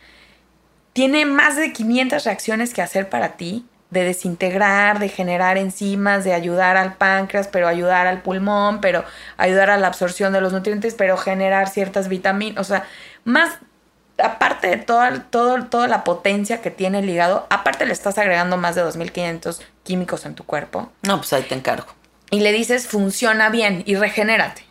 tiene más de 500 reacciones que hacer para ti, de desintegrar, de generar enzimas, de ayudar al páncreas, pero ayudar al pulmón, pero ayudar a la absorción de los nutrientes, pero generar ciertas vitaminas, o sea, más aparte de toda, todo, toda la potencia que tiene el hígado, aparte le estás agregando más de 2500 químicos en tu cuerpo. No, pues ahí te encargo. Y le dices, funciona bien y regenérate.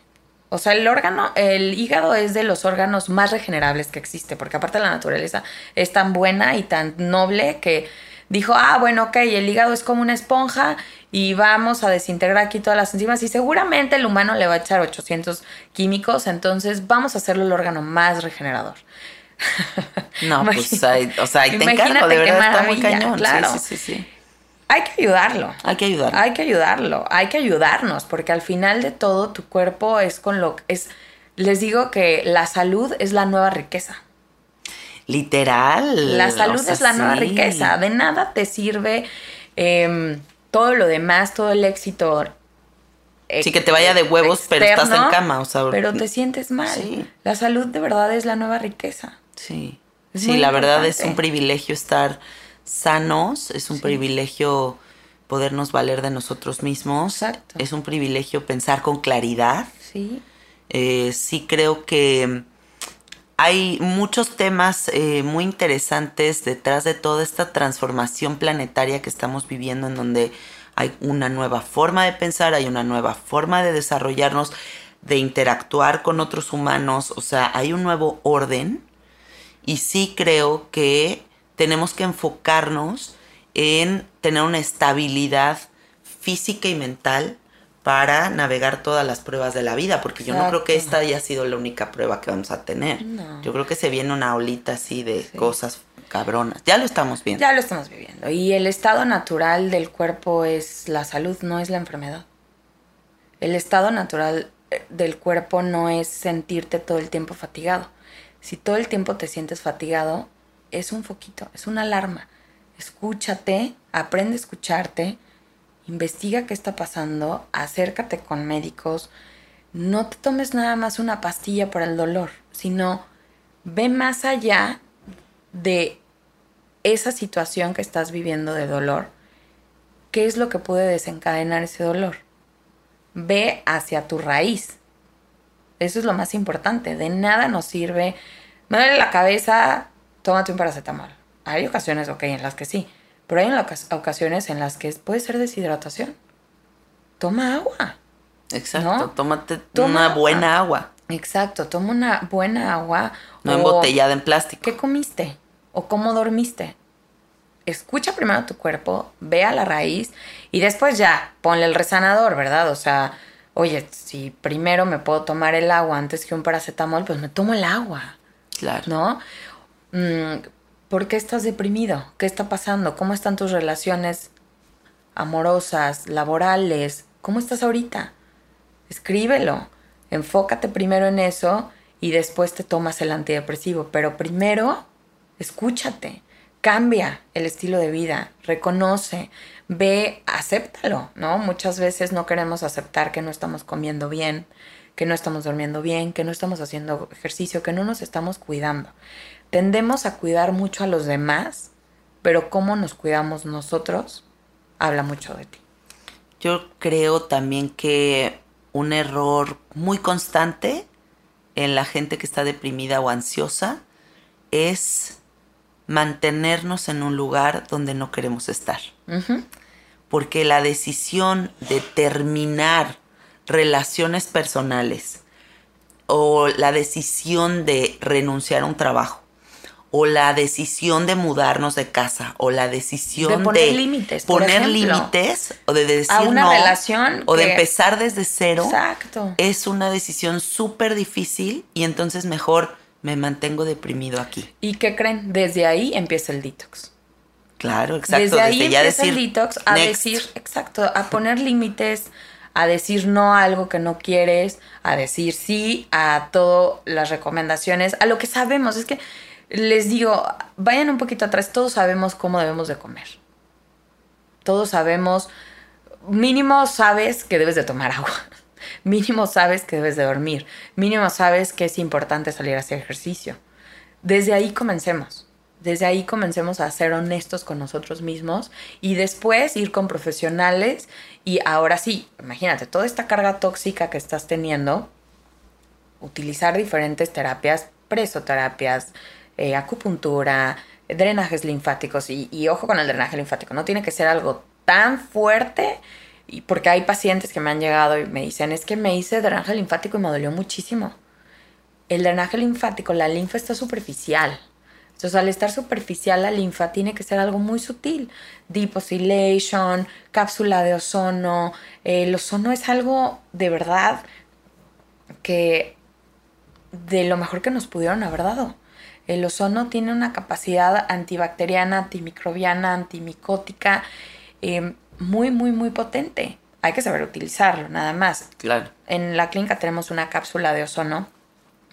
O sea, el órgano, el hígado es de los órganos más regenerables que existe, porque aparte la naturaleza es tan buena y tan noble que dijo, ah, bueno, ok, el hígado es como una esponja y vamos a desintegrar aquí todas las enzimas y seguramente el humano le va a echar 800 químicos, entonces vamos a hacerlo el órgano más regenerador. No, pues ahí, o sea, ahí te encargo, de verdad está muy cañón. Claro. Sí, sí, sí, sí. Hay que ayudarlo. Hay que ayudarlo. Hay que ayudarlo. Hay que ayudarnos, porque al final de todo tu cuerpo es con lo que es. Les digo que la salud es la nueva riqueza. Literal. La salud o sea, es la nueva riqueza. De nada te sirve eh, todo lo demás, todo el éxito. Sí, que te vaya de huevos, pero estás en cama, o sea. Pero te sientes mal. Sí. La salud de verdad es la nueva riqueza. Sí. Es sí, la verdad es un privilegio estar sanos, es un Sí. privilegio podernos valer de nosotros mismos. Exacto. Es un privilegio pensar con claridad. Sí. Eh, sí creo que hay muchos temas eh, muy interesantes detrás de toda esta transformación planetaria que estamos viviendo en donde hay una nueva forma de pensar, hay una nueva forma de desarrollarnos, de interactuar con otros humanos, o sea, hay un nuevo orden y sí creo que tenemos que enfocarnos en tener una estabilidad física y mental para navegar todas las pruebas de la vida, porque yo no creo que esta haya sido la única prueba que vamos a tener. No. Yo creo que se viene una olita así de cosas cabronas. Ya lo estamos viendo. Ya lo estamos viviendo. Y el estado natural del cuerpo es la salud, no es la enfermedad. El estado natural eh, del cuerpo no es sentirte todo el tiempo fatigado. Si todo el tiempo te sientes fatigado, es un foquito, es una alarma. Escúchate, aprende a escucharte, investiga qué está pasando, acércate con médicos. No te tomes nada más una pastilla para el dolor, sino ve más allá de esa situación que estás viviendo de dolor, ¿qué es lo que puede desencadenar ese dolor? ve hacia tu raíz. Eso es lo más importante. De nada nos sirve. Me duele la cabeza, tómate un paracetamol. Hay ocasiones, ok, en las que sí. Pero hay ocasiones en las que puede ser deshidratación. Toma agua. Exacto, tómate una buena agua. Exacto, toma una buena agua. No embotellada en plástico. ¿Qué comiste? ¿O cómo dormiste? Escucha primero tu cuerpo, ve a la raíz y después ya ponle el resanador, ¿verdad? O sea, oye, si primero me puedo tomar el agua antes que un paracetamol, pues me tomo el agua. Claro. ¿No? Mm, ¿Por qué estás deprimido? ¿Qué está pasando? ¿Cómo están tus relaciones amorosas, laborales? ¿Cómo estás ahorita? Escríbelo. Enfócate primero en eso y después te tomas el antidepresivo. Pero primero, escúchate. Cambia el estilo de vida, reconoce, ve, acéptalo, ¿no? Muchas veces no queremos aceptar que no estamos comiendo bien, que no estamos durmiendo bien, que no estamos haciendo ejercicio, que no nos estamos cuidando. Tendemos a cuidar mucho a los demás, pero cómo nos cuidamos nosotros habla mucho de ti. Yo creo también que un error muy constante en la gente que está deprimida o ansiosa es mantenernos en un lugar donde no queremos estar. Porque la decisión de terminar relaciones personales o la decisión de renunciar a un trabajo o la decisión de mudarnos de casa o la decisión de poner límites poner límites o de decir a una relación o de empezar desde cero exacto es una decisión súper difícil y entonces mejor me mantengo deprimido aquí. ¿Y qué creen? Desde ahí empieza el detox. Claro, exacto. Desde ahí empieza el detox a decir, exacto, a poner límites, a decir no a algo que no quieres, a decir sí a todas las recomendaciones, a lo que sabemos. Es que les digo, vayan un poquito atrás, todos sabemos cómo debemos de comer. Todos sabemos, mínimo sabes que debes de tomar agua. Mínimo sabes que debes de dormir. Mínimo sabes que es importante salir a hacer ejercicio. Desde ahí comencemos. Desde ahí comencemos a ser honestos con nosotros mismos y después ir con profesionales y ahora sí, imagínate, toda esta carga tóxica que estás teniendo, utilizar diferentes terapias, presoterapias, eh, acupuntura, drenajes linfáticos y, ojo con el drenaje linfático, no tiene que ser algo tan fuerte y porque hay pacientes que me han llegado y me dicen, es que me hice drenaje linfático y me dolió muchísimo. El drenaje linfático, la linfa está superficial. Entonces, al estar superficial, la linfa tiene que ser algo muy sutil. Deep oscillation, cápsula de ozono. el ozono es algo de verdad que de lo mejor que nos pudieron haber dado. El ozono tiene una capacidad antibacteriana, antimicrobiana, antimicótica. Eh, muy, muy, muy potente. Hay que saber utilizarlo, nada más. Claro. En la clínica tenemos una cápsula de ozono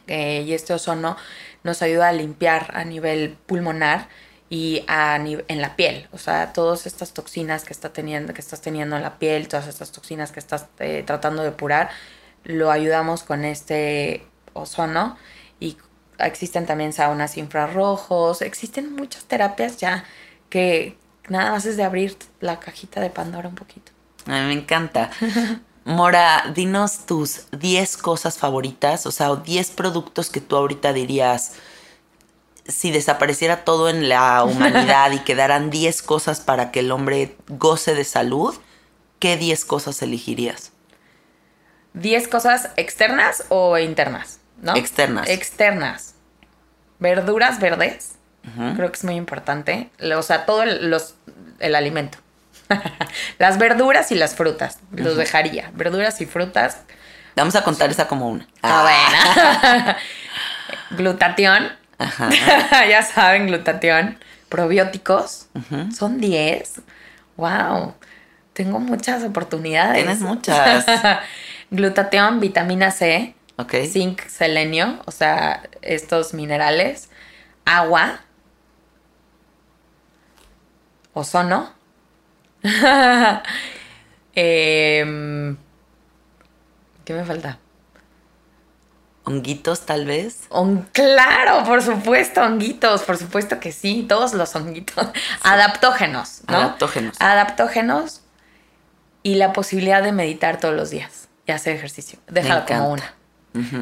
eh, y este ozono nos ayuda a limpiar a nivel pulmonar y a en la piel. O sea, todas estas toxinas que, está teniendo, que estás teniendo en la piel, todas estas toxinas que estás eh, tratando de depurar, lo ayudamos con este ozono y existen también saunas infrarrojos, existen muchas terapias ya que, Nada más es de abrir la cajita de Pandora un poquito. A mí me encanta. Mora, dinos tus 10 cosas favoritas, o sea, 10 productos que tú ahorita dirías, si desapareciera todo en la humanidad y quedaran 10 cosas para que el hombre goce de salud, ¿qué 10 cosas elegirías? 10 cosas externas o internas, ¿no? Externas. Externas. Verduras verdes Creo que es muy importante. O sea, todo el, los, el alimento. las verduras y las frutas. Los dejaría. Verduras y frutas. Vamos a contar esa como una. Ah, bueno. glutatión. ya saben, glutatión. Probióticos. Son 10. Wow. Tengo muchas oportunidades. Tienes muchas. glutatión, vitamina C. Ok. Zinc, selenio. O sea, estos minerales. Agua ozono. Em, ¿Qué me falta? ¿Honguitos tal vez? claro, por supuesto, honguitos, por supuesto que sí, todos los honguitos. Adaptógenos, ¿no? Adaptógenos. Adaptógenos y la posibilidad de meditar todos los días. y hacer ejercicio. Déjalo como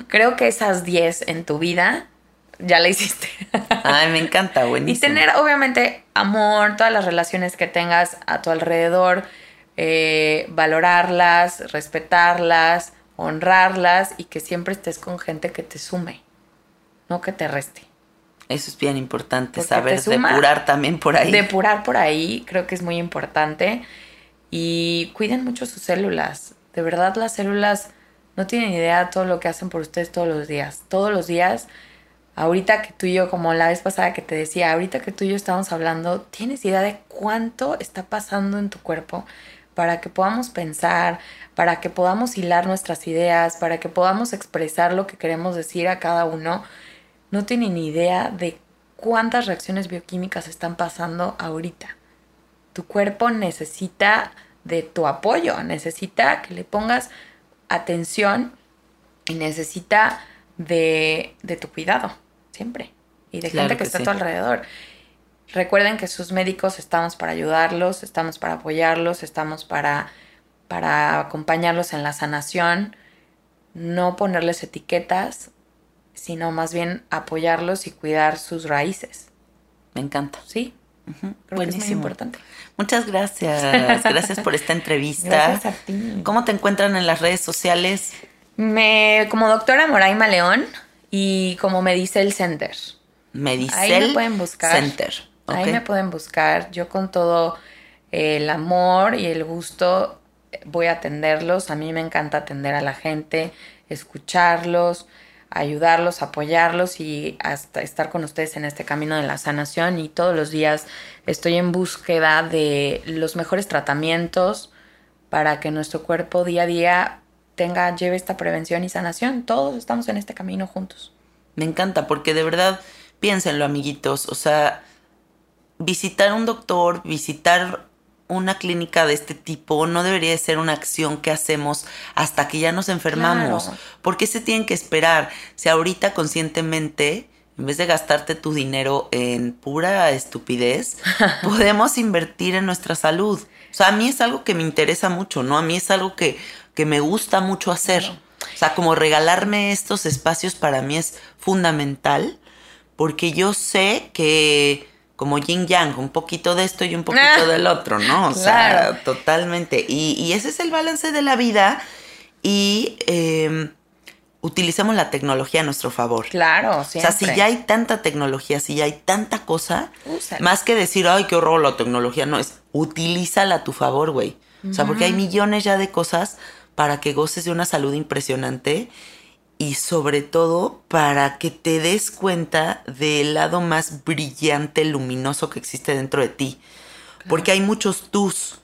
Creo que esas 10 en tu vida ya la hiciste. Ay, me encanta, y buenísimo. tener, obviamente, amor, todas las relaciones que tengas a tu alrededor, eh, valorarlas, respetarlas, honrarlas y que siempre estés con gente que te sume, no que te reste. Eso es bien importante, Porque saber suma- depurar también por ahí. Depurar por ahí creo que es muy importante. Y cuiden mucho sus células. De verdad, las células no tienen idea de todo lo que hacen por ustedes todos los días. Todos los días, ahorita que tú y yo, como la vez pasada que te decía, ahorita que tú y yo estamos hablando, ¿tienes idea de cuánto está pasando en tu cuerpo para que podamos pensar, para que podamos hilar nuestras ideas, para que podamos expresar lo que queremos decir a cada uno? No tienen idea de cuántas reacciones bioquímicas están pasando ahorita. Tu cuerpo necesita de tu apoyo, necesita que le pongas atención y necesita de, de tu cuidado, siempre. Y de Claro gente que, que está sí. a tu alrededor. Recuerden que sus médicos estamos para ayudarlos, estamos para apoyarlos, estamos para, para acompañarlos en la sanación, no ponerles etiquetas, sino más bien apoyarlos y cuidar sus raíces. Me encanta. ¿Sí? Creo que es muy Buenísimo. importante. Muchas gracias. Gracias por esta entrevista. Gracias a ti. ¿Cómo te encuentran en las redes sociales? Me, como doctora Moraima León y como me dice el Center. Medicel Ahí me pueden buscar. Center. Ahí me pueden buscar. Yo con todo el amor y el gusto eh, voy a atenderlos. A mí me encanta atender a la gente, escucharlos, ayudarlos, apoyarlos y hasta estar con ustedes en este camino de la sanación. Y todos los días estoy en búsqueda de los mejores tratamientos para que nuestro cuerpo día a día tenga, lleve esta prevención y sanación. Todos estamos en este camino juntos. Me encanta porque de verdad, piénsenlo amiguitos, o sea, visitar un doctor, visitar una clínica de este tipo no debería de ser una acción que hacemos hasta que ya nos enfermamos. Claro. ¿Por qué se tienen que esperar? Si ahorita conscientemente, en vez de gastarte tu dinero en pura estupidez, podemos invertir en nuestra salud. O sea, a mí es algo que me interesa mucho, ¿no? A mí es algo que, que me gusta mucho hacer. O sea, como regalarme estos espacios para mí es fundamental porque yo sé que como yin yang, un poquito de esto y un poquito Ah, del otro, ¿no? O claro. sea, totalmente. Y, y ese es el balance de la vida y eh, utilicemos la tecnología a nuestro favor. Claro, O siempre. sea, si ya hay tanta tecnología, si ya hay tanta cosa, Úsala. más que decir, ay, qué horror la tecnología, no, es utilízala a tu favor, güey. O sea, porque hay millones ya de cosas para que goces de una salud impresionante y sobre todo para que te des cuenta del lado más brillante, luminoso que existe dentro de ti. Porque hay muchos tus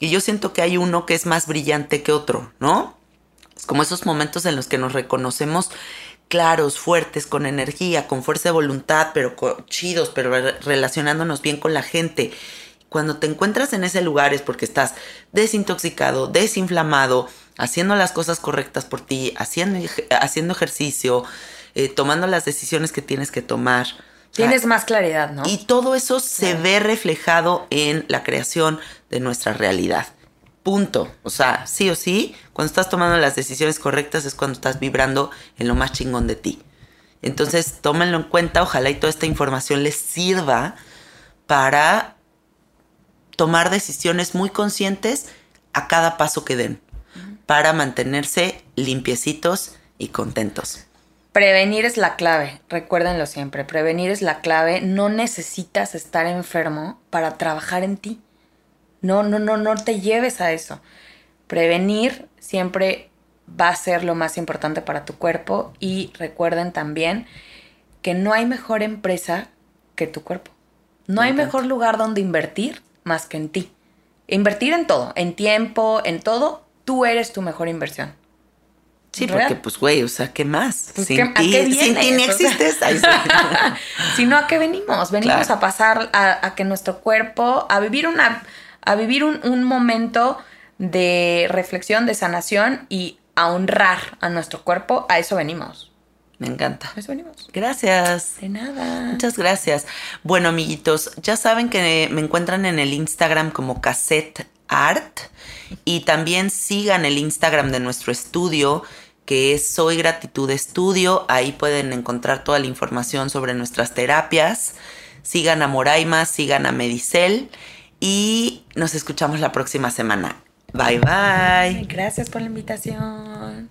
y yo siento que hay uno que es más brillante que otro, ¿no? Es como esos momentos en los que nos reconocemos claros, fuertes, con energía, con fuerza de voluntad, pero chidos, pero re- relacionándonos bien con la gente. Cuando te encuentras en ese lugar es porque estás desintoxicado, desinflamado, haciendo las cosas correctas por ti, haciendo, haciendo ejercicio, eh, tomando las decisiones que tienes que tomar. Tienes más claridad, ¿no? y todo eso se ve reflejado en la creación de nuestra realidad. Punto. O sea, sí o sí, cuando estás tomando las decisiones correctas es cuando estás vibrando en lo más chingón de ti. Entonces, tómenlo en cuenta, ojalá y toda esta información les sirva para tomar decisiones muy conscientes a cada paso que den, para mantenerse limpiecitos y contentos. Prevenir es la clave, recuérdenlo siempre, prevenir es la clave, no necesitas estar enfermo para trabajar en ti. No, no, no, no te lleves a eso. Prevenir siempre va a ser lo más importante para tu cuerpo y recuerden también que no hay mejor empresa que tu cuerpo. No Me hay encanta. mejor lugar donde invertir más que en ti. Invertir en todo, en tiempo, en todo, tú eres tu mejor inversión. Sí, ¿Real? porque pues güey, o sea, ¿qué más? Pues, sin, ¿qué- a ti, ni O sea. existes. Ay, sí. si no, ¿a qué venimos? Venimos Claro. a pasar a, a que nuestro cuerpo, a vivir una, a vivir un, un momento de reflexión, de sanación y a honrar a nuestro cuerpo. A eso venimos. Me encanta. Eso venimos. Gracias. De nada. Muchas gracias. Bueno, amiguitos, ya saben que me encuentran en el Instagram como Cassette art. Y también sigan el Instagram de nuestro estudio, que es Soy Gratitud Estudio. Ahí pueden encontrar toda la información sobre nuestras terapias. Sigan a Moraima, sigan a Medicel y nos escuchamos la próxima semana. Bye bye. Gracias por la invitación.